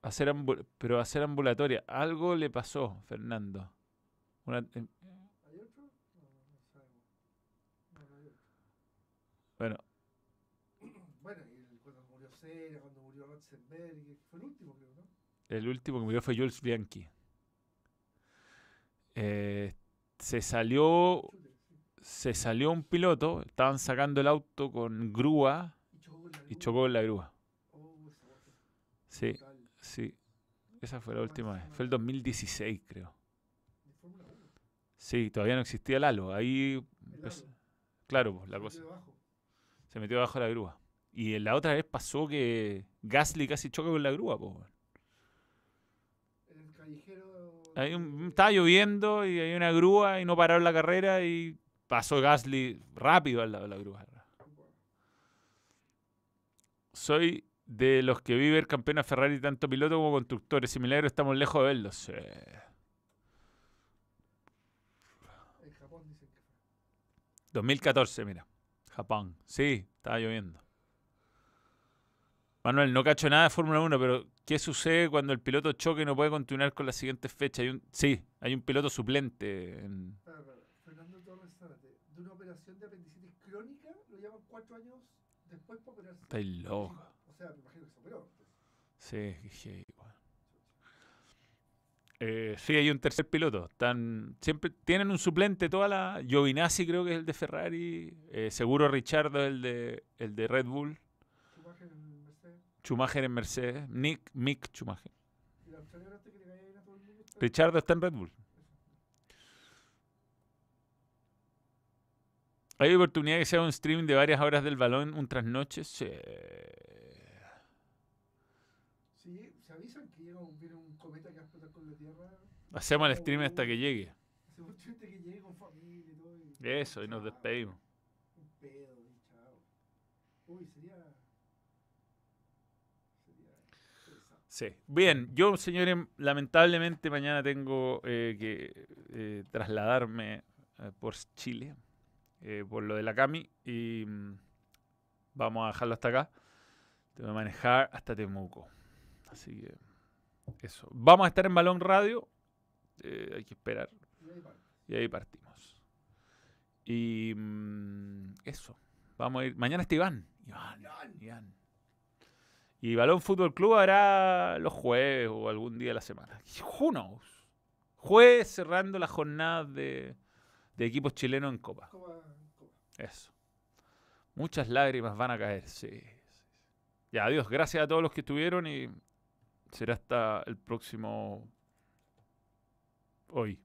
Hacer pero hacer ambulatoria. Algo le pasó, Fernando. Una- eh, ¿Hay otro? No, no sabemos. No, no hay otro. bueno, Bueno, y cuando murió Cera, cuando murió Ratzenberg, fue el último, creo, ¿no? el último que murió fue Jules Bianchi. Eh, se salió. Se salió un piloto. Estaban sacando el auto con grúa Y chocó con la y grúa. chocó en la grúa. Oh, Sí, sí. Esa fue la última vez. Fue el 2016, creo. De Fórmula 1. Sí, todavía no existía el halo. Ahí, Lalo, claro, pues, la se cosa. Se metió abajo de la grúa. Y en la otra vez pasó que Gasly casi choca con la grúa, po. weón. El callejero. Hay un- estaba lloviendo y hay una grúa y no pararon la carrera y pasó Gasly rápido al lado de la grúa. Soy de los que vi ver campeones Ferrari tanto piloto como constructores. Si milagro estamos lejos de verlos. Sí. En Japón dicen que fue. 2014, mira. Japón. Sí, estaba lloviendo. Manuel, no cacho nada de Fórmula 1, pero ¿qué sucede cuando el piloto choca y no puede continuar con la siguiente fecha? Hay sí, hay un piloto suplente. en- De una operación de apendicitis crónica, lo llaman cuatro años después para operarse. Estáis loco. O sea, me imagino que se operó. Sí, qué heavy, weón. Eh, sí, hay un tercer piloto. Están, siempre tienen un suplente toda la. Giovinazzi creo que es el de Ferrari. eh, seguro Richardo es el de, el de Red Bull. Schumacher en Mercedes. Schumacher en Mercedes. Nick, Mick Schumacher. Y la que le a todo el mundo. está- Richardo está en Red Bull. ¿Hay oportunidad que sea un streaming de varias horas del balón, un trasnoche? Sí. Sí, se avisan que llega un, viene un cometa que va a explotar con la Tierra. Hacemos el streaming hasta que llegue. Hace mucho gente que llegue con familia y todo. Y, Eso, y nos despedimos. Un pedo y chao. Uy, sería. Sería. interesante. Sí. Bien, yo, señores, lamentablemente mañana tengo eh, que eh, trasladarme eh, por Chile, eh, por lo de la Cami, y mm, vamos a dejarlo hasta acá. Tengo que manejar hasta Temuco. Así que, eso. Vamos a estar en Balón Radio, eh, hay que esperar, Y ahí parte. y ahí partimos. Y mm, eso, vamos a ir. Mañana está Iván. Iván, Iván. Y Balón Fútbol Club hará los jueves o algún día de la semana. Who knows? Jueves cerrando la jornada de, de equipos chilenos en Copa. Copa, copa. Eso. Muchas lágrimas van a caer, sí. sí, sí. Ya, adiós. Gracias a todos los que estuvieron y será hasta el próximo hoy.